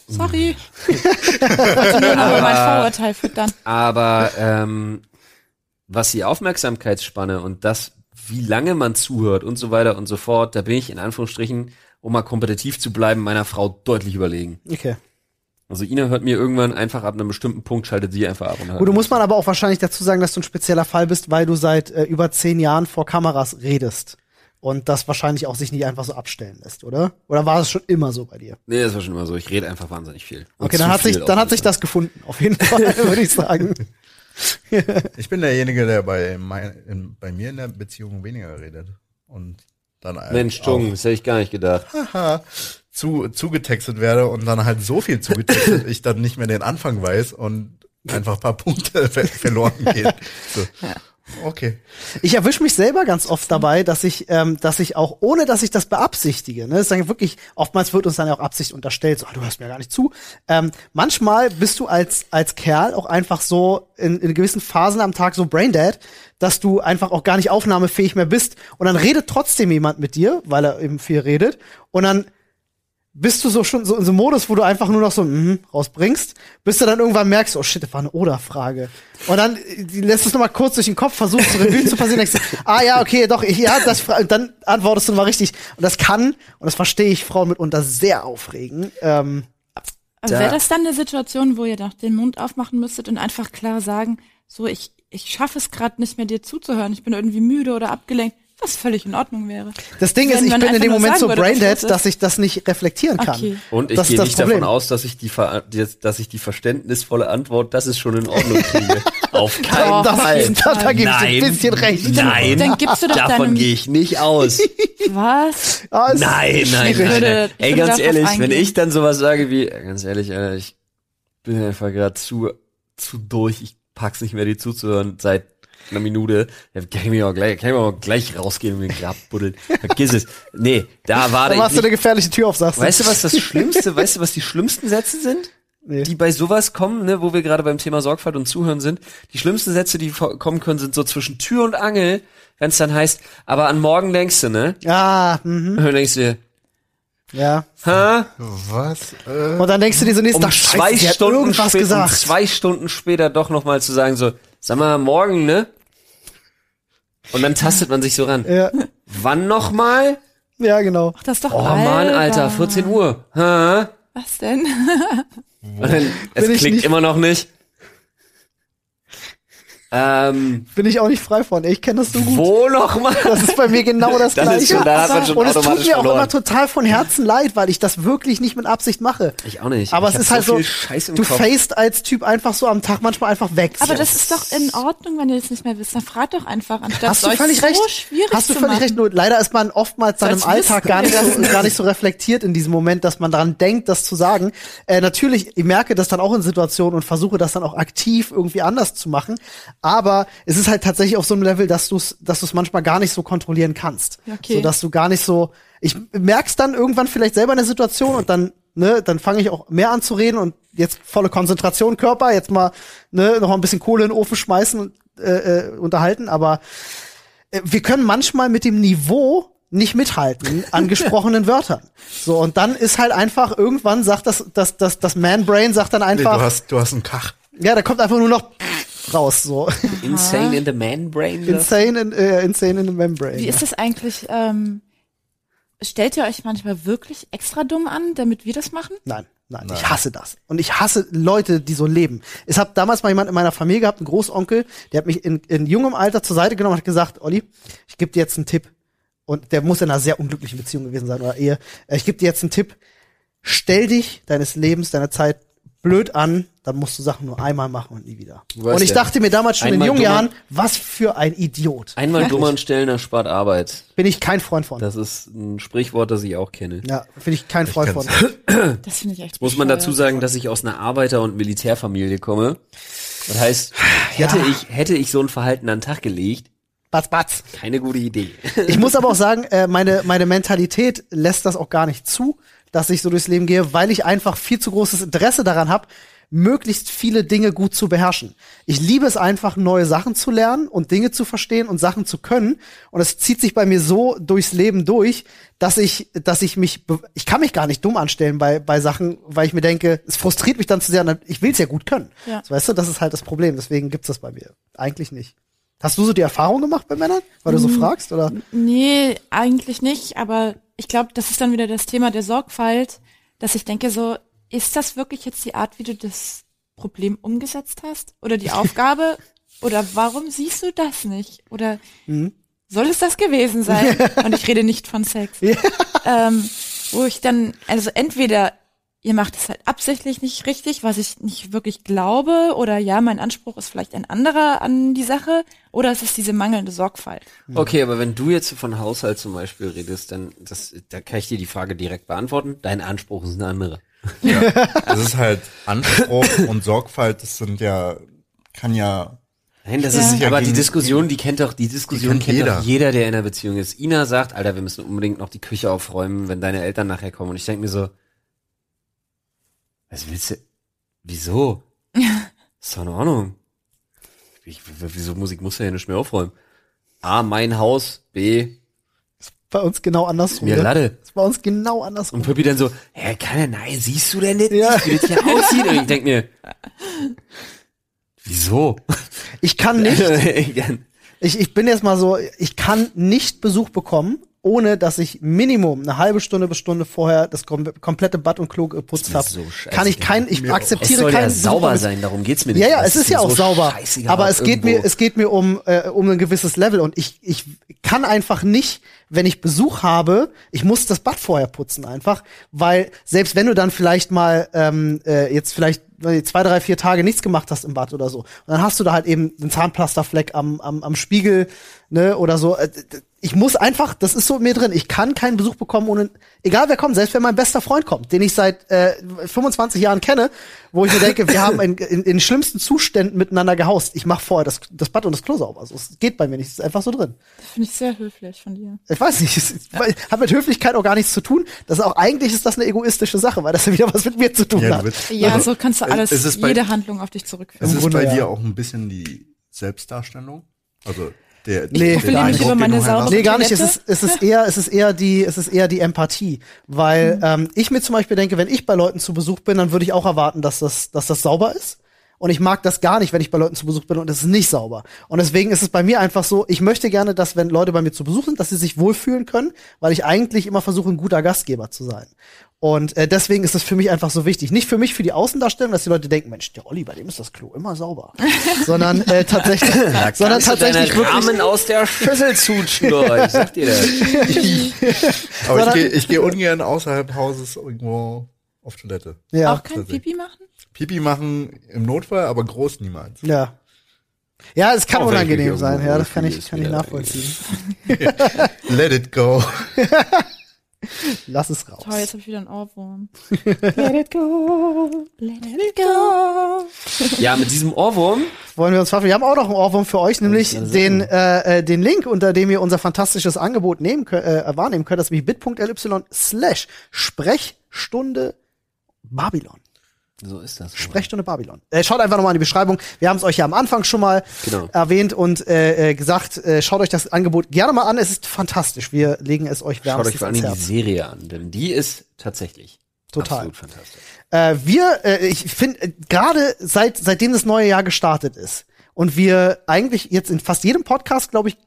Sorry. Wollte nur mal mein Vorurteil füttern. Aber ähm, was die Aufmerksamkeitsspanne und das, wie lange man zuhört und so weiter und so fort, da bin ich in Anführungsstrichen, um mal kompetitiv zu bleiben, meiner Frau deutlich überlegen. Okay. Also Ina hört mir irgendwann einfach ab einem bestimmten Punkt, schaltet sie einfach ab. Und hört Gut, du mich. muss man aber auch wahrscheinlich dazu sagen, dass du ein spezieller Fall bist, weil du seit äh, über zehn Jahren vor Kameras redest. Und das wahrscheinlich auch sich nicht einfach so abstellen lässt, oder? Oder war es schon immer so bei dir? Nee, das war schon immer so. Ich rede einfach wahnsinnig viel. Und Okay, dann hat viel sich, dann hat sich das gefunden, auf jeden Fall, würde ich sagen. Ich bin derjenige, der bei, mein, in, bei mir in der Beziehung weniger redet. Und dann Mensch, Jung, das hätte ich gar nicht gedacht. Zu, zugetextet werde und dann halt so viel zugetextet, ich dann nicht mehr den Anfang weiß und einfach ein paar Punkte ver verloren geht. So. Okay. Ich erwische mich selber ganz oft dabei, dass ich, ähm, dass ich auch, ohne dass ich das beabsichtige, ne, das ist dann wirklich, oftmals wird uns dann ja auch Absicht unterstellt, so, ah, du hörst mir gar nicht zu. Ähm, manchmal bist du als, als Kerl auch einfach so in, in gewissen Phasen am Tag so braindead, dass du einfach auch gar nicht aufnahmefähig mehr bist. Und dann redet trotzdem jemand mit dir, weil er eben viel redet. Und dann bist du so schon so in so einem Modus, wo du einfach nur noch so mhm rausbringst, bis du dann irgendwann merkst, oh shit, das war eine Oder-Frage. Und dann äh, lässt es nochmal kurz durch den Kopf, versuchst zu Revue zu passieren, denkst, du, ah ja, okay, doch, ich, ja, das, dann antwortest du mal richtig. Und das kann, und das verstehe ich Frauen mitunter sehr aufregen. Ähm, Aber Da- wäre das dann eine Situation, wo ihr doch den Mund aufmachen müsstet und einfach klar sagen, so ich, ich schaffe es gerade nicht mehr dir zuzuhören, ich bin irgendwie müde oder abgelenkt, was völlig in Ordnung wäre. das Ding ist, Wenn ich man bin in dem Moment so braindead, ist. dass ich das nicht reflektieren kann. Okay. Und ich Das ist gehe das nicht Problem. davon aus, dass ich die, dass ich die verständnisvolle Antwort, das ist schon in Ordnung kriege. Auf keinen Doch, auf Fall. Da, da gebe ich ein bisschen recht. Nein, Dann gibst du doch davon gehe ich nicht aus. Was? Ah, Nein, nein, Ich nein, nein. ich Ey, ganz ehrlich, wenn ich dann sowas sage wie, ganz ehrlich, Alter, ich bin einfach gerade zu, zu durch, ich pack's nicht mehr, dir zuzuhören seit einer Minute, dann kann ich mir auch gleich, kann ich mir auch gleich rausgehen und den Grab buddeln. Vergiss es. Nee, da war Da ich machst du nicht. eine gefährliche Tür auf, sagst du. Weißt du, was das Schlimmste, weißt du, was die schlimmsten Sätze sind? Nee. Die bei sowas kommen, ne, wo wir gerade beim Thema Sorgfalt und Zuhören sind. Die schlimmsten Sätze, die kommen können, sind so zwischen Tür und Angel, wenn es dann heißt, aber an morgen denkst du, ne? Ah, mhm, Und dann denkst du dir, ja. ha? Was? Äh, Und dann denkst du dir so nächsten Um Tag, scheiße, zwei Stunden irgendwas später, um gesagt. zwei Stunden später doch noch mal zu sagen so, sag mal, morgen, ne? Und dann tastet man sich so ran. ja, Wann noch mal? ja, genau. Ach, das ist doch Oh Mann, Alter, albern. 14 Uhr. Ha? Was denn? Und dann, es Bin ich klickt nicht- immer noch nicht. Ähm, Bin ich auch nicht frei von. ey, Ich kenne das so gut. wo noch mal? Das ist bei mir genau das, Das Gleiche. ist schon, da hat man schon und es tut mir auch verloren. immer total von Herzen leid, weil ich das wirklich nicht mit Absicht mache. Ich auch nicht. Aber ich es ist halt so, Scheiß im du Kopf. faced als Typ einfach so am Tag manchmal einfach weg. Aber so. das ist doch in Ordnung, wenn ihr das nicht mehr wisst. Dann fragt doch einfach, anstatt Hast es du euch völlig so recht. schwierig Hast du völlig machen. recht. Nur leider ist man oftmals dann im Als Alltag gar nicht, so, gar nicht so reflektiert in diesem Moment, dass man daran denkt, das zu sagen. Äh, natürlich, ich merke das dann auch in Situationen und versuche das dann auch aktiv irgendwie anders zu machen. Aber es ist halt tatsächlich auf so einem Level, dass du es, dass du es manchmal gar nicht so kontrollieren kannst. Okay. So dass du gar nicht so. Ich merk's dann irgendwann vielleicht selber in der Situation und dann, ne, dann fange ich auch mehr an zu reden und jetzt volle Konzentration Körper, jetzt mal ne, noch ein bisschen Kohle in den Ofen schmeißen und äh, äh, unterhalten, aber äh, wir können manchmal mit dem Niveau nicht mithalten an gesprochenen Wörtern. So, und dann ist halt einfach, irgendwann sagt das, das, das, das Man-Brain sagt dann nee, einfach, du hast, du hast einen Kach. ja, da kommt einfach nur noch raus, so. Insane in the man brain. insane in, äh, insane in the membrane. Wie ist das eigentlich? Ähm, stellt ihr euch manchmal wirklich extra dumm an, damit wir das machen? Nein, nein, ich hasse das. Und ich hasse Leute, die so leben. Es hat damals mal jemand in meiner Familie gehabt, einen Großonkel, der hat mich in, in jungem Alter zur Seite genommen und hat gesagt, Olli, ich gebe dir jetzt einen Tipp. Und der muss in einer sehr unglücklichen Beziehung gewesen sein oder Ehe. Äh, Ich gebe dir jetzt einen Tipp. Stell dich deines Lebens, deiner Zeit blöd an, dann musst du Sachen nur einmal machen und nie wieder. Und ich ja, dachte mir damals schon in einmal jungen dummer- Jahren, was für ein Idiot. Einmal dummer und stellen erspart Arbeit. Bin ich kein Freund von. Das ist ein Sprichwort, das ich auch kenne. Ja, bin ich kein Freund von. Das finde ich echt Muss man dazu sagen, dass ich aus einer Arbeiter- und Militärfamilie komme. Das heißt, hätte Ja. ich, hätte ich so ein Verhalten an den Tag gelegt, Batz, batz. keine gute Idee. Ich muss aber auch sagen, äh, meine, meine Mentalität lässt das auch gar nicht zu, dass ich so durchs Leben gehe, weil ich einfach viel zu großes Interesse daran habe, möglichst viele Dinge gut zu beherrschen. Ich liebe es einfach, neue Sachen zu lernen und Dinge zu verstehen und Sachen zu können. Und es zieht sich bei mir so durchs Leben durch, dass ich, dass ich mich, ich kann mich gar nicht dumm anstellen bei, bei Sachen, weil ich mir denke, es frustriert mich dann zu sehr. Ich will es ja gut können. Ja. So, weißt du, das ist halt das Problem. Deswegen gibt's das bei mir. Eigentlich nicht. Hast du so die Erfahrung gemacht bei Männern, weil du so fragst, oder? Nee, eigentlich nicht, aber ich glaube, das ist dann wieder das Thema der Sorgfalt, dass ich denke so, ist das wirklich jetzt die Art, wie du das Problem umgesetzt hast? Oder die Aufgabe? Oder warum siehst du das nicht? Oder Mhm. soll es das gewesen sein? Und ich rede nicht von Sex. Ähm, wo ich dann, also entweder ihr macht es halt absichtlich nicht richtig, was ich nicht wirklich glaube, oder ja, mein Anspruch ist vielleicht ein anderer an die Sache, oder es ist diese mangelnde Sorgfalt. Okay, aber wenn du jetzt von Haushalt zum Beispiel redest, dann das, da kann ich dir die Frage direkt beantworten. Dein Anspruch ist ein anderer. Es ist halt Anspruch und Sorgfalt, das sind ja, kann ja, Nein, das Ja. ist Ja, aber die Diskussion, die kennt doch, die Diskussion Die kennt kennt doch jeder. jeder, der in einer Beziehung ist. Ina sagt, Alter, wir müssen unbedingt noch die Küche aufräumen, wenn deine Eltern nachher kommen. Und ich denke mir so, was willst du? Wieso? ist doch in Ordnung. Ich, wieso Musik muss ja nicht mehr aufräumen? A, mein Haus, B, Bei uns genau andersrum. mir ne? Lade. Ist bei uns genau andersrum. Und Pippi dann so, hä, kann er, nein, siehst du denn nicht, Ja. wie das hier aussieht? Und ich denk mir, wieso? Ich kann nicht, nicht. ich, ich bin jetzt mal so, ich kann nicht Besuch bekommen, ohne dass ich Minimum eine halbe Stunde bis Stunde vorher das kom komplette Bad und Klo geputzt Ist mir habe. so kann ich kein, ich Mir auch. es akzeptiere soll ja keinen Besuch sauber beim- sein, darum geht's mir nicht. Ja, ja, es ist ja mir auch so sauber. Aber es geht mir, irgendwo- es geht mir um, äh, um ein gewisses Level und ich, ich kann einfach nicht, wenn ich Besuch habe, ich muss das Bad vorher putzen einfach, weil selbst wenn du dann vielleicht mal ähm, äh, jetzt vielleicht zwei, drei, vier Tage nichts gemacht hast im Bad oder so, und dann hast du da halt eben einen Zahnpflasterfleck am, am, am Spiegel ne, oder so. Äh, ich muss einfach, das ist so in mir drin, ich kann keinen Besuch bekommen ohne, egal wer kommt, selbst wenn mein bester Freund kommt, den ich seit äh, 25 Jahren kenne, wo ich mir denke, wir haben in, in, in schlimmsten Zuständen miteinander gehaust. Ich mache vorher das, das Bad und das Klo sauber. Also, es geht bei mir nicht, es ist einfach so drin. Das finde ich sehr höflich von dir. Ich weiß nicht, es hat mit Höflichkeit auch gar nichts zu tun. Das ist auch eigentlich ist das eine egoistische Sache, weil das ja wieder was mit mir zu tun ja, hat. Ja, also, so kannst du es- alles, es ist bei- jede Handlung auf dich zurückführen. Es ist Grunde, bei ja. dir auch ein bisschen die Selbstdarstellung? Also der, Nee. der mich Eindruck, über meine hast. Nee, gar nicht. Es ist, es ist eher, es ist eher die, es ist eher die Empathie, weil ähm, ich mir zum Beispiel denke, wenn ich bei Leuten zu Besuch bin, dann würde ich auch erwarten, dass das, dass das sauber ist. Und ich mag das gar nicht, wenn ich bei Leuten zu Besuch bin und es ist nicht sauber. Und deswegen ist es bei mir einfach so, ich möchte gerne, dass wenn Leute bei mir zu Besuch sind, dass sie sich wohlfühlen können, weil ich eigentlich immer versuche, ein guter Gastgeber zu sein. Und äh, deswegen ist es für mich einfach so wichtig. Nicht für mich für die Außendarstellung, dass die Leute denken, Mensch, der Olli, bei dem ist das Klo immer sauber. sondern äh, tatsächlich, sondern Kannst du tatsächlich wirklich. Rahmen aus der Schüssel zutschen. Ich sag dir das. Aber ich Sondern- gehe geh ungern außerhalb Hauses irgendwo auf Toilette. Ja. Auch kein Pipi machen? Pipi machen im Notfall, aber groß niemals. Ja. Ja, es kann ich unangenehm sein, ja, das kann ich, kann ich wieder nachvollziehen. Let it go. Lass es raus. Toll, jetzt habe ich wieder einen Ohrwurm. Let it go. Let it go. Ja, mit diesem Ohrwurm. Wollen wir uns verabschieden? Wir haben auch noch einen Ohrwurm für euch, nämlich den, äh, äh, den Link, unter dem ihr unser fantastisches Angebot nehmen könnt, äh, wahrnehmen könnt, das ist nämlich bit.ly slash Sprechstunde Babylon. So ist das. Sprechstunde Babylon. Äh, schaut einfach nochmal in die Beschreibung. Wir haben es euch ja am Anfang schon mal Genau. erwähnt und äh, äh, gesagt, äh, schaut euch das Angebot gerne mal an. Es ist fantastisch. Wir legen es euch Schaut wärmstens euch vor Dingen die. Serie an, denn die ist tatsächlich Total. absolut fantastisch. Äh, wir, äh, ich finde, äh, gerade seit seitdem das neue Jahr gestartet ist und wir eigentlich jetzt in fast jedem Podcast, glaube ich,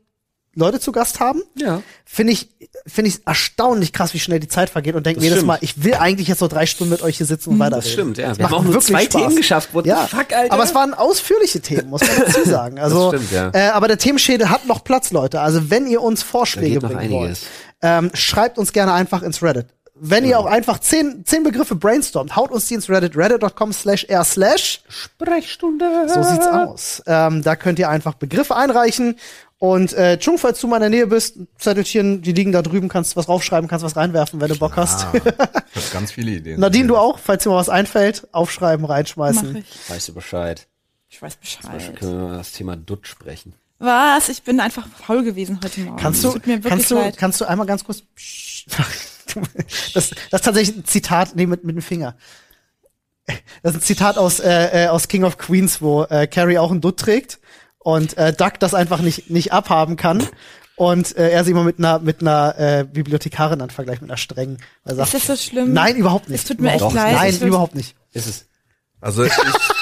Leute zu Gast haben, Ja. finde ich finde ich erstaunlich krass, wie schnell die Zeit vergeht und denke jedes stimmt. Mal, ich will eigentlich jetzt so drei Stunden mit euch hier sitzen und weiterreden. Das stimmt, ja. Das Wir haben auch nur zwei Spaß. Themen geschafft. What ja, fuck, Alter? aber es waren ausführliche Themen, muss man dazu sagen. Also, stimmt, ja. äh, aber der Themenschädel hat noch Platz, Leute. Also wenn ihr uns Vorschläge noch bringen wollt, ähm, schreibt uns gerne einfach ins Reddit. Wenn ihr auch einfach zehn, zehn Begriffe brainstormt, haut uns die ins Reddit, reddit.com slash r slash. Sprechstunde. So sieht's aus. Ähm, da könnt ihr einfach Begriffe einreichen. Und äh, Chung, falls du mal in der Nähe bist, Zettelchen, die liegen da drüben, kannst was raufschreiben, kannst was reinwerfen, wenn du Bock hast. Ah, ich habe ganz viele Ideen. Nadine, du auch, falls dir mal was einfällt, aufschreiben, Mach reinschmeißen. ich. Weißt du Bescheid? Ich weiß Zum Beispiel Bescheid. können wir mal das Thema Dutt sprechen. Was? Ich bin einfach faul gewesen heute Morgen. Kannst du, Tut mir wirklich kannst du, leid. kannst du einmal ganz kurz, das, das ist tatsächlich ein Zitat, nee, mit, mit dem Finger. Das ist ein Zitat aus, äh, äh, aus King of Queens, wo äh, Carrie auch einen Dutt trägt und äh, Duck das einfach nicht, nicht abhaben kann. Und äh, er sie immer mit einer, mit einer äh, Bibliothekarin dann vergleicht, mit einer strengen. Weil er Ist das so schlimm? Nein, überhaupt nicht. Es tut mir echt Überhaupt leid. nicht. Nein, Ich würd- überhaupt nicht. Ist es? Also ich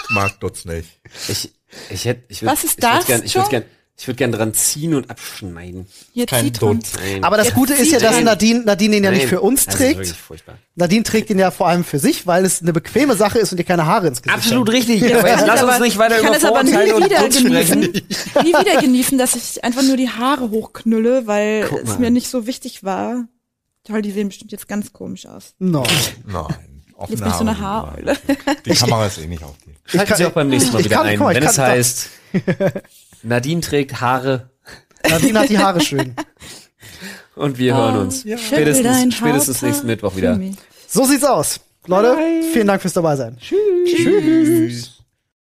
mag Dutz nicht. Ich, ich hätte, ich würd, Was ist ich würd's das, Gern, ich würde Joe? gern, Ich würde gern dran ziehen und abschneiden. Hier Kein. Nein. Aber das Jetzt Gute ist ja, dass Nein. Nadine, Nadine den ja nicht Nein. für uns Das ist trägt. furchtbar. Nadine trägt ihn ja vor allem für sich, weil es eine bequeme Sache ist und dir keine Haare ins Gesicht Absolut hängen. richtig. Aber jetzt lass uns nicht weiter ich kann über es aber nie Vorurteile und wieder Dutz sprechen. genießen, nie wieder genießen, dass ich einfach nur die Haare hochknülle, weil es mir nicht so wichtig war. Toll, die sehen bestimmt jetzt ganz komisch aus. No. Nein. offene Jetzt bin ich so eine Haare. Haareule. Die Kamera ist eh nicht auf die. Schalten Sie auch beim nächsten Mal ich wieder kann- ein, ich wenn es kann- heißt, Nadine trägt Haare Nadine hat die Haare schön. und wir hören uns dein spätestens, spätestens nächsten Mittwoch wieder. So sieht's aus. Leute, vielen Dank fürs dabei sein. Tschüss.